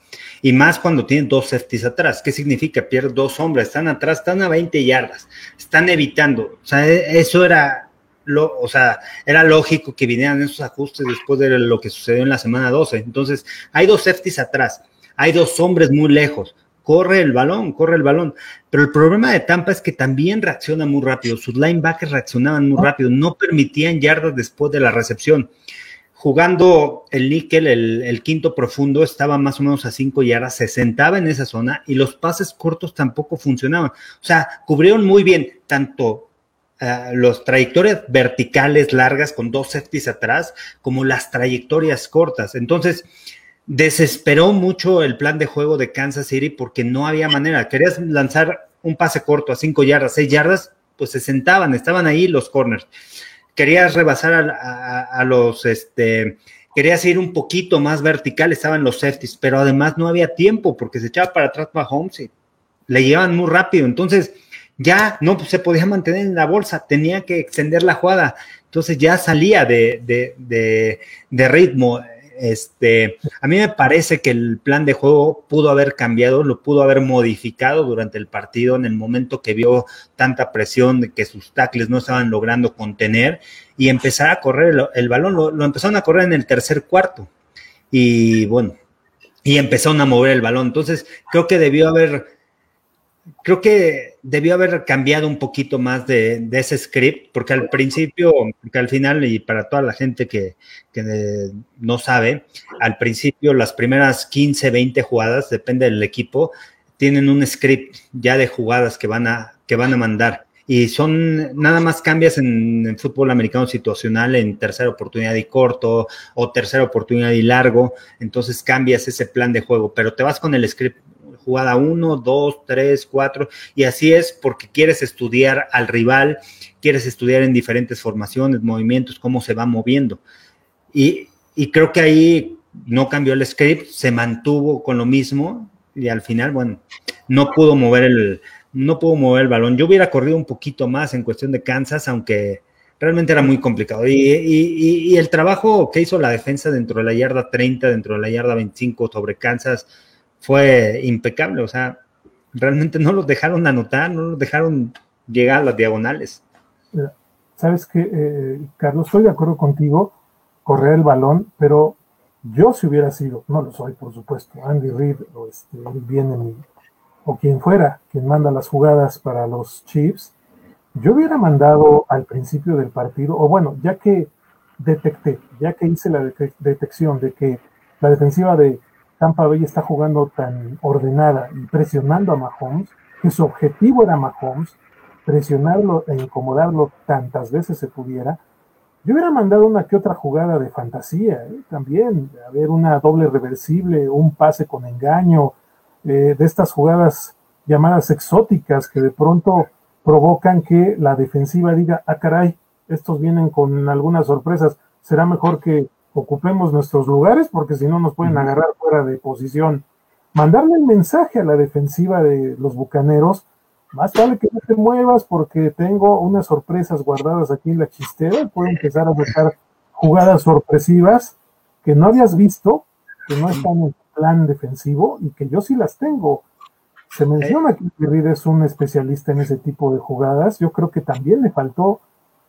Y más cuando tienen dos safeties atrás. ¿Qué significa? Pierden dos hombres, están atrás, están a 20 yardas, están evitando. O sea, e, eso era, lo, o sea, era lógico que vinieran esos ajustes después de lo que sucedió en la semana 12. Entonces, hay dos safeties atrás, hay dos hombres muy lejos. Corre el balón, corre el balón. Pero el problema de Tampa es que también reacciona muy rápido. Sus linebackers reaccionaban muy rápido, no permitían yardas después de la recepción jugando el níquel, el, quinto profundo, estaba más o menos a cinco yardas, se sentaba en esa zona y los pases cortos tampoco funcionaban. O sea, cubrieron muy bien tanto uh, las trayectorias verticales largas con dos safeties atrás, como las trayectorias cortas. Entonces, desesperó mucho el plan de juego de Kansas City porque no había manera. Querías lanzar un pase corto a cinco yardas, seis yardas, pues se sentaban, estaban ahí los corners querías rebasar a, a, los, este, querías ir un poquito más vertical, estaban los safeties, pero además no había tiempo porque se echaba para atrás Mahomes y le llevaban muy rápido. Entonces, ya no se podía mantener en la bolsa, tenía que extender la jugada. Entonces ya salía de, de, de ritmo. Este, a mí me parece que el plan de juego pudo haber cambiado, lo pudo haber modificado durante el partido en el momento que vio tanta presión de que sus tackles no estaban logrando contener y empezar a correr el, balón. Lo, empezaron a correr en el tercer cuarto y bueno, y empezaron a mover el balón. Entonces, creo que debió haber creo que debió haber cambiado un poquito más de, ese script, porque al principio, porque al final, y para toda la gente que, que, no sabe, al principio las primeras 15, 20 jugadas, depende del equipo, tienen un script ya de jugadas que van a, que van a mandar. Y son nada más cambias en, en fútbol americano situacional en tercera oportunidad y corto o tercera oportunidad y largo, entonces cambias ese plan de juego, pero te vas con el script jugada 1, 2, 3, 4, y así es porque quieres estudiar al rival, quieres estudiar en diferentes formaciones, movimientos, cómo se va moviendo. Y, y creo que ahí no cambió el script, se mantuvo con lo mismo y al final, bueno, no pudo mover el, no pudo mover el balón. Yo hubiera corrido un poquito más en cuestión de Kansas, aunque realmente era muy complicado. Y, y, y, el trabajo que hizo la defensa dentro de la yarda 30, dentro de la yarda 25 sobre Kansas, fue impecable, o sea, realmente no los dejaron anotar, no los dejaron llegar a las diagonales. Sabes que, eh, Carlos, estoy de acuerdo contigo, correr el balón, pero yo si hubiera sido, no lo soy por supuesto, Andy Reid o este, viene o quien fuera quien manda las jugadas para los Chiefs, yo hubiera mandado al principio del partido, o bueno, ya que detecté, ya que hice la detección de que la defensiva de Tampa Bay está jugando tan ordenada y presionando a Mahomes, que su objetivo era Mahomes, presionarlo e incomodarlo tantas veces se pudiera, yo hubiera mandado una que otra jugada de fantasía, ¿eh? también, a ver, una doble reversible, un pase con engaño, eh, de estas jugadas llamadas exóticas que de pronto provocan que la defensiva diga, ah, caray, estos vienen con algunas sorpresas, será mejor que ocupemos nuestros lugares porque si no nos pueden agarrar fuera de posición. Mandarle el mensaje a la defensiva de los Bucaneros, más vale que no te muevas porque tengo unas sorpresas guardadas aquí en la chistera, puedo empezar a sacar jugadas sorpresivas que no habías visto, que no están en plan defensivo y que yo sí las tengo. Se menciona que Reed es un especialista en ese tipo de jugadas. Yo creo que también le faltó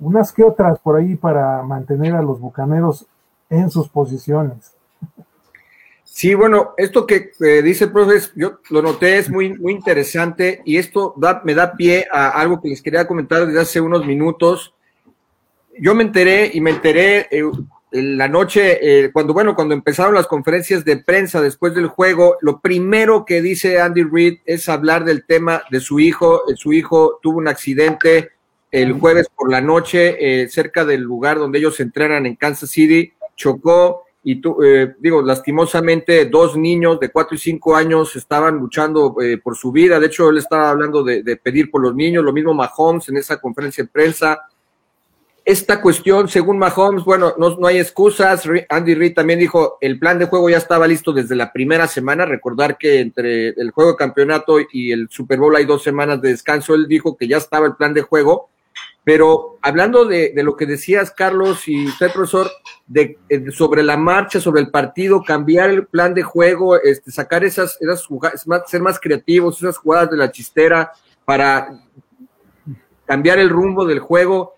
unas que otras por ahí para mantener a los bucaneros en sus posiciones. Sí, bueno, esto que dice el profe, yo lo noté, es muy, muy interesante y esto me da pie a algo que les quería comentar desde hace unos minutos. Yo me enteré y me enteré eh, en la noche, eh, cuando, bueno, cuando empezaron las conferencias de prensa después del juego, lo primero que dice Andy Reid es hablar del tema de su hijo. Eh, su hijo tuvo un accidente el jueves por la noche eh, cerca del lugar donde ellos entrenan en Kansas City, chocó y tu, digo, lastimosamente dos niños de cuatro y cinco años estaban luchando por su vida. De hecho, él estaba hablando de, de pedir por los niños, lo mismo Mahomes en esa conferencia de prensa esta cuestión, según Mahomes, bueno, no, no, hay excusas. Andy Reid también dijo, el plan de juego ya estaba listo desde la primera semana. Recordar que entre el juego de campeonato y el Super Bowl hay dos semanas de descanso. Él dijo que ya estaba el plan de juego. Pero hablando de, de lo que decías, Carlos y usted, profesor, de, de, sobre la marcha, sobre el partido, cambiar el plan de juego, este, sacar esas, esas jugadas, ser más creativos, esas jugadas de la chistera para cambiar el rumbo del juego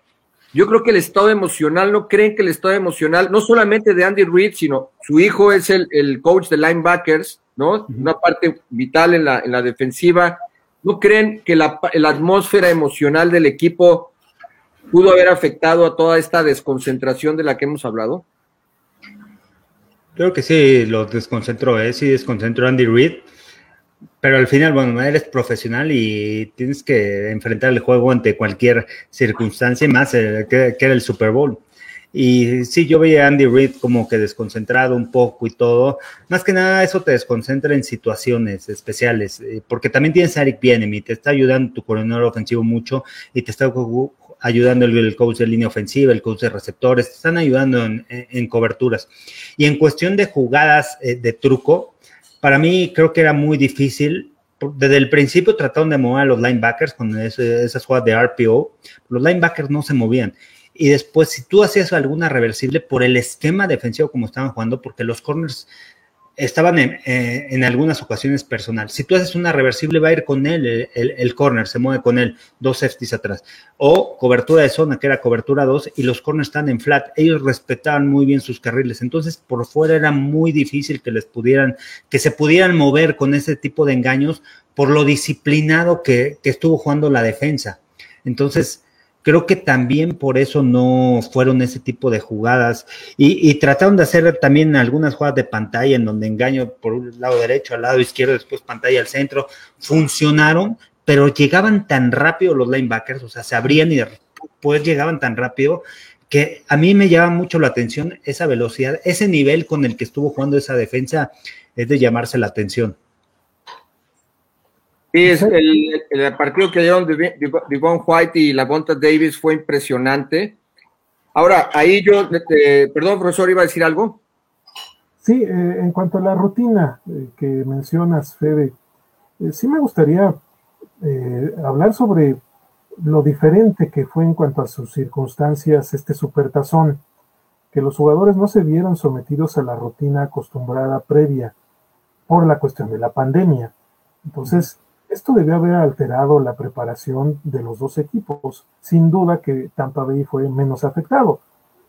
yo creo que el estado emocional, ¿no creen que el estado emocional, no solamente de Andy Reid, sino su hijo es el, el coach de linebackers, ¿no? Una parte vital en la, en la defensiva. ¿No creen que la, la atmósfera emocional del equipo pudo haber afectado a toda esta desconcentración de la que hemos hablado? Creo que sí, lo desconcentró, ¿eh? sí desconcentró Andy Reid pero al final, bueno, eres profesional y tienes que enfrentar el juego ante cualquier circunstancia, más eh, que, era el Super Bowl. Y sí, yo veía a Andy Reid como que desconcentrado un poco y todo. Más que nada, eso te desconcentra en situaciones especiales, eh, porque también tienes a Eric Bienemy, te está ayudando tu coordinador ofensivo mucho y te está ayudando el, coach de línea ofensiva, el coach de receptores, te están ayudando en, coberturas. Y en cuestión de jugadas eh, de truco, para mí creo que era muy difícil. Desde el principio trataron de mover a los linebackers con esas jugadas de RPO. Los linebackers no se movían. Y después, si tú hacías alguna reversible por el esquema defensivo como estaban jugando, porque los corners estaban en, eh, en, algunas ocasiones personal. Si tú haces una reversible, va a ir con él, el, el, corner, se mueve con él, dos safeties atrás. O cobertura de zona, que era cobertura 2, y los corners están en flat. Ellos respetaban muy bien sus carriles. Entonces, por fuera era muy difícil que les pudieran, que se pudieran mover con ese tipo de engaños por lo disciplinado que, que estuvo jugando la defensa. Entonces, Creo que también por eso no fueron ese tipo de jugadas y, y, trataron de hacer también algunas jugadas de pantalla en donde engaño por un lado derecho, al lado izquierdo, después pantalla al centro. Funcionaron, pero llegaban tan rápido los linebackers, o sea, se abrían y después llegaban tan rápido que a mí me llama mucho la atención esa velocidad, ese nivel con el que estuvo jugando esa defensa es de llamarse la atención. Sí, es el, el, partido que dieron Devon White y la Bonta Davis fue impresionante. Ahora, ahí yo, eh, perdón, profesor, iba a decir algo. Sí, eh, en cuanto a la rutina eh, que mencionas, Fede, eh, sí me gustaría hablar sobre lo diferente que fue en cuanto a sus circunstancias este supertazón, que los jugadores no se vieron sometidos a la rutina acostumbrada previa por la cuestión de la pandemia. Entonces, esto debió haber alterado la preparación de los dos equipos. Sin duda que Tampa Bay fue menos afectado,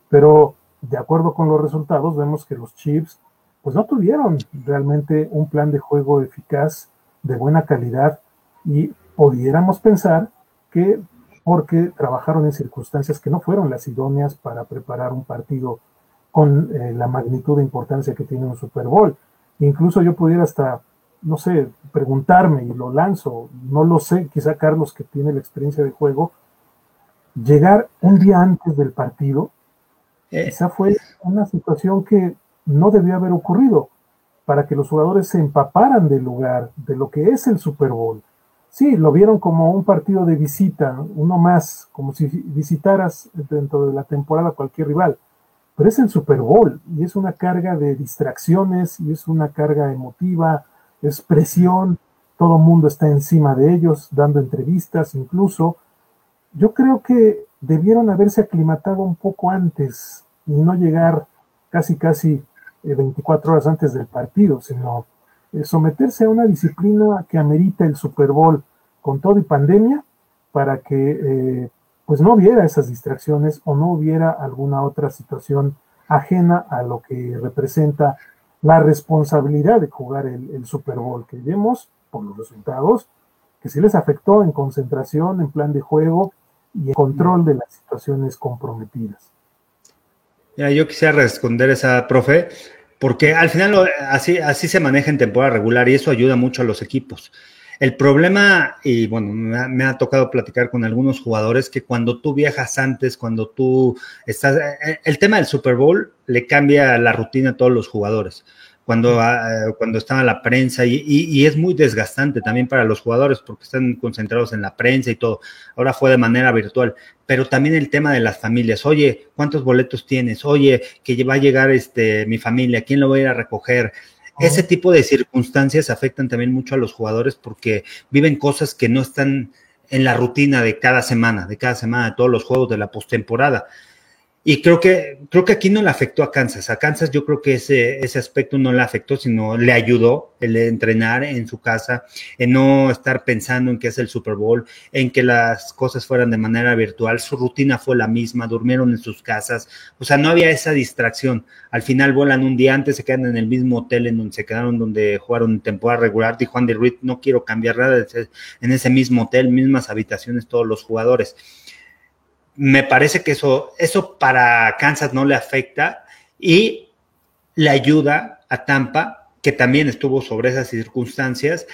pero de acuerdo con los resultados vemos que los Chiefs pues no tuvieron realmente un plan de juego eficaz de buena calidad y pudiéramos pensar que porque trabajaron en circunstancias que no fueron las idóneas para preparar un partido con eh, la magnitud de importancia que tiene un Super Bowl. Incluso yo pudiera hasta, no sé, preguntarme y lo lanzo, no lo sé, quizá Carlos que tiene la experiencia de juego, llegar un día antes del partido, eh. quizá fue una situación que no debió haber ocurrido para que los jugadores se empaparan del lugar, de lo que es el Super Bowl Sí, lo vieron como un partido de visita, uno más, como si visitaras dentro de la temporada cualquier rival. Pero es el Super Bowl y es una carga de distracciones y es una carga emotiva, es presión, todo el mundo está encima de ellos, dando entrevistas incluso. Yo creo que debieron haberse aclimatado un poco antes y no llegar casi casi 24 eh, horas antes del partido, sino eh, someterse a una disciplina que amerita el Super Bowl con todo y pandemia para que eh, pues no hubiera esas distracciones o no hubiera alguna otra situación ajena a lo que representa la responsabilidad de jugar el, Super Bowl, que vemos por los resultados que sí les afectó en concentración, en plan de juego y en control de las situaciones comprometidas. Ya, yo quisiera responder esa, profe, porque al final así, así se maneja en temporada regular y eso ayuda mucho a los equipos. El problema, y bueno, me ha, tocado platicar con algunos jugadores, que cuando tú viajas antes, cuando tú estás, eh, el tema del Super Bowl le cambia la rutina a todos los jugadores cuando, ah, cuando estaba la prensa y, y, es muy desgastante también para los jugadores porque están concentrados en la prensa y todo. Ahora fue de manera virtual, pero también el tema de las familias. Oye, ¿cuántos boletos tienes? Oye, que va a llegar este, mi familia, ¿quién lo va a ir a recoger? Ese tipo de circunstancias afectan también mucho a los jugadores porque viven cosas que no están en la rutina de cada semana, de cada semana, de todos los juegos de la postemporada. Y creo que, creo que aquí no le afectó a Kansas. A Kansas yo creo que ese, ese aspecto no le afectó, sino le ayudó el entrenar en su casa, en no estar pensando en que es el Super Bowl, en que las cosas fueran de manera virtual. Su rutina fue la misma, durmieron en sus casas. O sea, no había esa distracción. Al final vuelan un día antes, se quedan en el mismo hotel en donde se quedaron, donde jugaron temporada regular. Dijo Andy Reid, no quiero cambiar nada en ese mismo hotel, mismas habitaciones todos los jugadores me parece que eso, eso para Kansas no le afecta y le ayuda a Tampa, que también estuvo sobre esas circunstancias,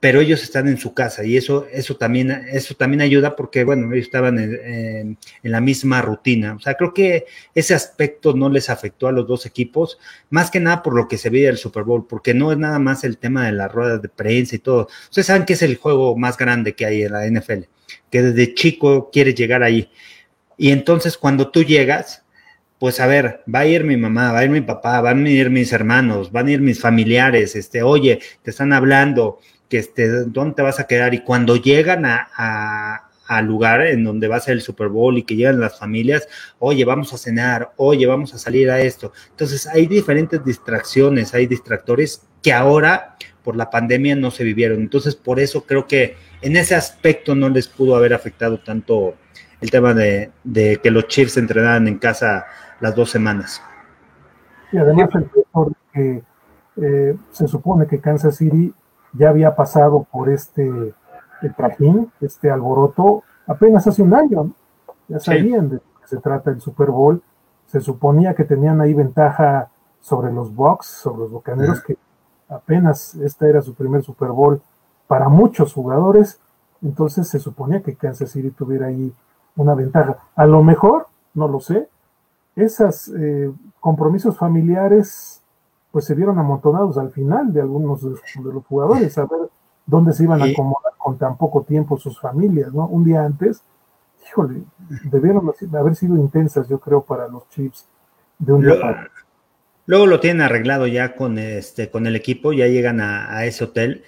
pero ellos están en su casa y eso, eso, también, eso también ayuda porque, bueno, ellos estaban en, la misma rutina. O sea, creo que ese aspecto no les afectó a los dos equipos, más que nada por lo que se veía el Super Bowl, porque no es nada más el tema de las ruedas de prensa y todo. Ustedes saben que es el juego más grande que hay en la NFL, que desde chico quiere llegar ahí. Y entonces cuando tú llegas, pues a ver, va a ir mi mamá, va a ir mi papá, van a ir mis hermanos, van a ir mis familiares, este, oye, te están hablando, que este, ¿dónde te vas a quedar? Y cuando llegan a, al lugar en donde va a ser el Super Bowl y que llegan las familias, oye, vamos a cenar, oye, vamos a salir a esto. Entonces hay diferentes distracciones, hay distractores que ahora por la pandemia no se vivieron. Entonces por eso creo que en ese aspecto no les pudo haber afectado tanto el tema de, que los Chiefs entrenaran en casa las dos semanas. Y además el que eh, se supone que Kansas City ya había pasado por este el trajín, este alboroto, apenas hace un año. Ya sabían de qué se trata el Super Bowl. Se suponía que tenían ahí ventaja sobre los Bucks, sobre los Bucaneros, que apenas esta era su primer Super Bowl para muchos jugadores. Entonces se suponía que Kansas City tuviera ahí una ventaja. A lo mejor, no lo sé, esos eh, compromisos familiares pues se vieron amontonados al final de algunos de, los jugadores, a ver dónde se iban a acomodar con tan poco tiempo sus familias, ¿no? Un día antes, híjole, debieron haber sido intensas, yo creo, para los Chiefs de un día para Luego lo tienen arreglado ya con este, con el equipo, ya llegan a ese hotel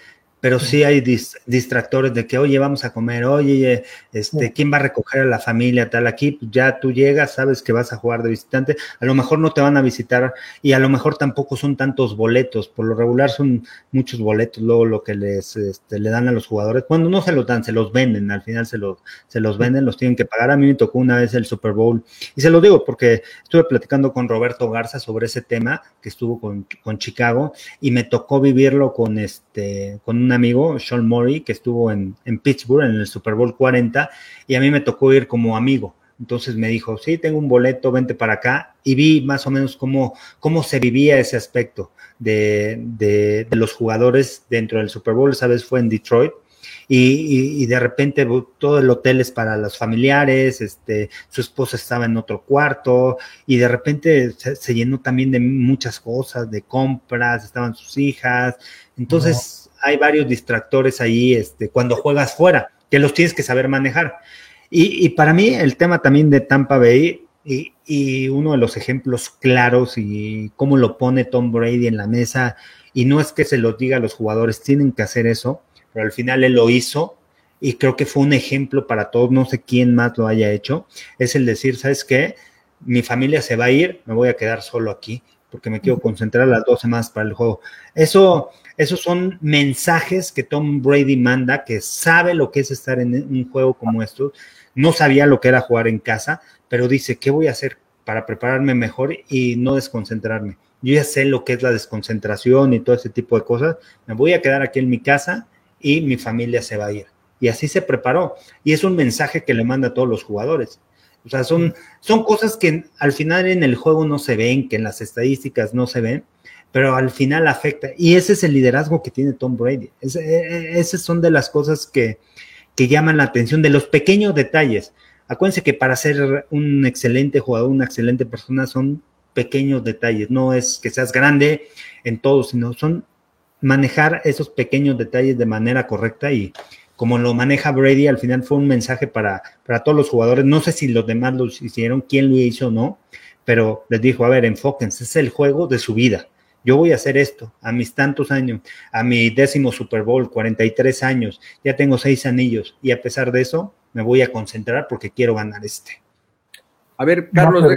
pero sí hay distractores de que, oye, vamos a comer, oye, este, ¿quién va a recoger a la familia? Tal, aquí pues, ya tú llegas, sabes que vas a jugar de visitante, a lo mejor no te van a visitar y a lo mejor tampoco son tantos boletos, por lo regular son muchos boletos, luego lo que les este, le dan a los jugadores, cuando no se los dan, se los venden, al final se, los se los venden, los tienen que pagar. A mí me tocó una vez el Super Bowl y se lo digo porque estuve platicando con Roberto Garza sobre ese tema que estuvo con, con Chicago y me tocó vivirlo con este, con un amigo, Sean Murray, que estuvo en, en Pittsburgh en el Super Bowl 40 y a mí me tocó ir como amigo. Entonces me dijo, sí, tengo un boleto, vente para acá. Y vi más o menos cómo, cómo se vivía ese aspecto de, de, los jugadores dentro del Super Bowl. Esa vez fue en Detroit y, de repente todo el hotel es para los familiares, este, su esposa estaba en otro cuarto y de repente se, llenó también de muchas cosas, de compras, estaban sus hijas, entonces hay varios distractores ahí este, cuando juegas fuera, que los tienes que saber manejar. Y, para mí el tema también de Tampa Bay y, y, uno de los ejemplos claros y cómo lo pone Tom Brady en la mesa, y no es que se lo diga a los jugadores, tienen que hacer eso, pero al final él lo hizo y creo que fue un ejemplo para todos, no sé quién más lo haya hecho, es el decir, ¿sabes qué? Mi familia se va a ir, me voy a quedar solo aquí porque me quiero concentrar las dos semanas para el juego. Eso, esos son mensajes que Tom Brady manda, que sabe lo que es estar en un juego como estos. No sabía lo que era jugar en casa, pero dice, ¿qué voy a hacer para prepararme mejor y no desconcentrarme? Yo ya sé lo que es la desconcentración y todo ese tipo de cosas. Me voy a quedar aquí en mi casa y mi familia se va a ir. Y así se preparó. Y es un mensaje que le manda a todos los jugadores. O sea, son, son cosas que al final en el juego no se ven, que en las estadísticas no se ven, pero al final afecta. Y ese es el liderazgo que tiene Tom Brady. E, e, esas son de las cosas que, que llaman la atención, de los pequeños detalles. Acuérdense que para ser un excelente jugador, una excelente persona, son pequeños detalles. No es que seas grande en todo, sino son manejar esos pequeños detalles de manera correcta y como lo maneja Brady, al final fue un mensaje para, para todos los jugadores. No sé si los demás lo hicieron, quién lo hizo o no, pero les dijo, a ver, enfóquense, es el juego de su vida. Yo voy a hacer esto a mis tantos años, a mi décimo Super Bowl, 43 años, ya tengo seis anillos y a pesar de eso me voy a concentrar porque quiero ganar este. A ver, Carlos, yo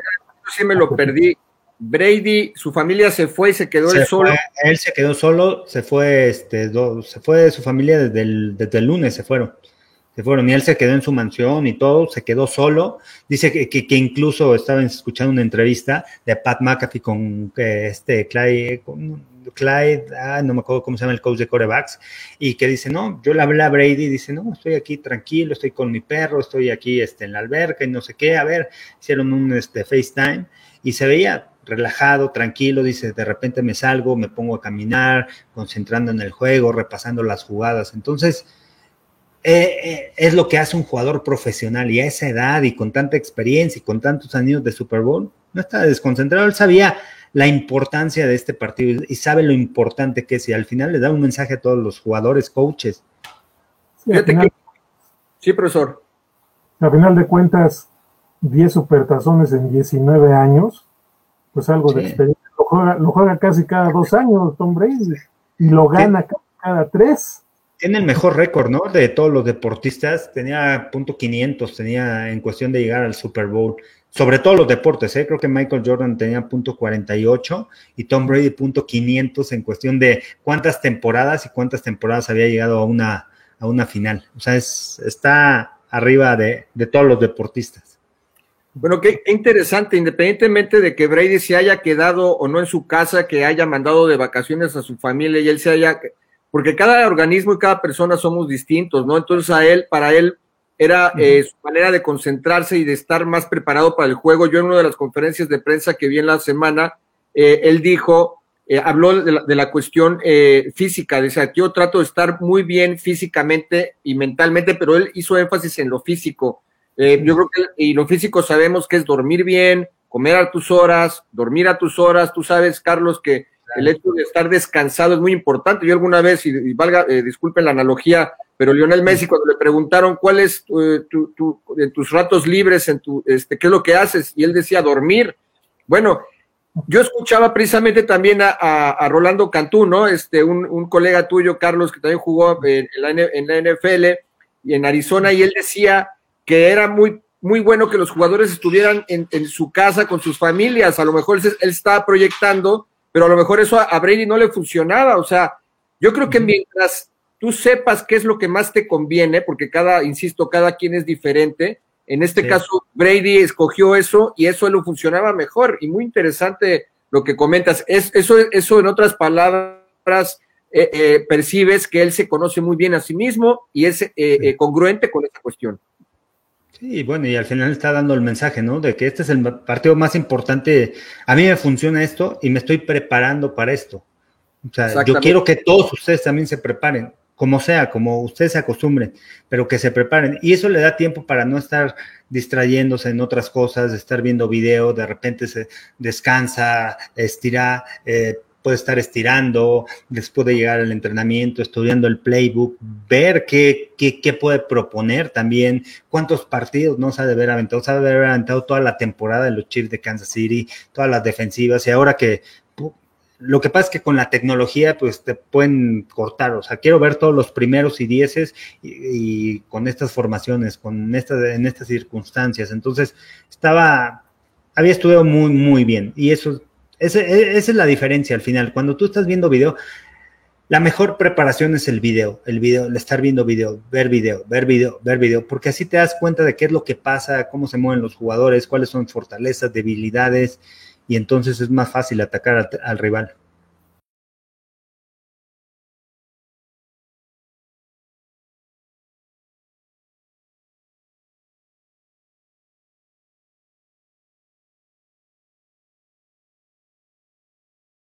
sí me lo perdí. Brady, su familia se fue y se quedó él solo. él se quedó solo, se fue, este, se fue de su familia desde el, desde el lunes, se fueron. Se fueron y él se quedó en su mansión y todo, se quedó solo. Dice que, que, incluso estaba escuchando una entrevista de Pat McAfee con este Clyde, con Clyde, ah, no me acuerdo cómo se llama el coach de corebacks, y que dice, no, yo le hablé a Brady, dice, no, estoy aquí tranquilo, estoy con mi perro, estoy aquí este, en la alberca y no sé qué, a ver, hicieron un este, FaceTime y se veía relajado, tranquilo, dice, de repente me salgo, me pongo a caminar, concentrando en el juego, repasando las jugadas. Entonces, eh, eh, es lo que hace un jugador profesional y a esa edad y con tanta experiencia y con tantos años de Super Bowl, no está desconcentrado, él sabía la importancia de este partido y sabe lo importante que es y al final le da un mensaje a todos los jugadores, coaches. Sí, profesor. A final de cuentas, 10 supertazones en 19 años, pues algo de experiencia. Lo juega, casi cada dos años Tom Brady y lo gana cada tres. Tiene el mejor récord, ¿no? De todos los deportistas. Tenía punto 500, tenía en cuestión de llegar al Super Bowl. Sobre todo los deportes, ¿eh? Creo que Michael Jordan tenía punto 48 y Tom Brady punto 500 en cuestión de cuántas temporadas y cuántas temporadas había llegado a una, a una final. O sea, es, está arriba de, de todos los deportistas. Bueno, qué, interesante, independientemente de que Brady se haya quedado o no en su casa, que haya mandado de vacaciones a su familia y él se haya, porque cada organismo y cada persona somos distintos, ¿no? Entonces a él, para él, era eh, su manera de concentrarse y de estar más preparado para el juego. Yo en una de las conferencias de prensa que vi en la semana, eh, él dijo, eh, habló de la, de la cuestión física, decía, yo trato de estar muy bien físicamente y mentalmente, pero él hizo énfasis en lo físico eh, yo creo que y lo físico sabemos que es dormir bien, comer a tus horas, dormir a tus horas. Tú sabes, Carlos, que el hecho de estar descansado es muy importante. Yo alguna vez, y, valga, eh, disculpen la analogía, pero Lionel Messi cuando le preguntaron cuál es eh, tu, en tus ratos libres, en tu, este, qué es lo que haces, y él decía dormir. Bueno, yo escuchaba precisamente también a, Rolando Cantú, ¿no? Este, un, colega tuyo, Carlos, que también jugó en la, NFL y en Arizona, y él decía que era muy, muy bueno que los jugadores estuvieran en, su casa con sus familias. A lo mejor él, estaba proyectando, pero a lo mejor eso a, Brady no le funcionaba. O sea, yo creo que mientras tú sepas qué es lo que más te conviene, porque cada, insisto, cada quien es diferente, en este caso, Brady escogió eso y eso lo funcionaba mejor. Y muy interesante lo que comentas. Es, eso, eso en otras palabras, eh, eh, percibes que él se conoce muy bien a sí mismo y es eh, congruente con esta cuestión. Sí, bueno, y al final está dando el mensaje, ¿no? De que este es el partido más importante. A mí me funciona esto y me estoy preparando para esto. O sea, yo quiero que todos ustedes también se preparen como sea, como ustedes se acostumbren, pero que se preparen. Y eso le da tiempo para no estar distrayéndose en otras cosas, de estar viendo video, de repente se descansa, estira, eh, puede estar estirando, después de llegar al entrenamiento, estudiando el playbook, ver qué, qué, puede proponer también, cuántos partidos no se ha de haber aventado, se ha de haber aventado toda la temporada de los Chiefs de Kansas City, todas las defensivas, y ahora que lo que pasa es que con la tecnología, pues te pueden cortar. O sea, quiero ver todos los primeros y dieces y, con estas formaciones, con estas, en estas circunstancias. Entonces, estaba, había estudiado muy, muy bien. Y eso, esa es la diferencia al final. Cuando tú estás viendo video, la mejor preparación es el video, el video, el estar viendo video, ver video, ver video, ver video, porque así te das cuenta de qué es lo que pasa, cómo se mueven los jugadores, cuáles son fortalezas, debilidades y entonces es más fácil atacar al, rival.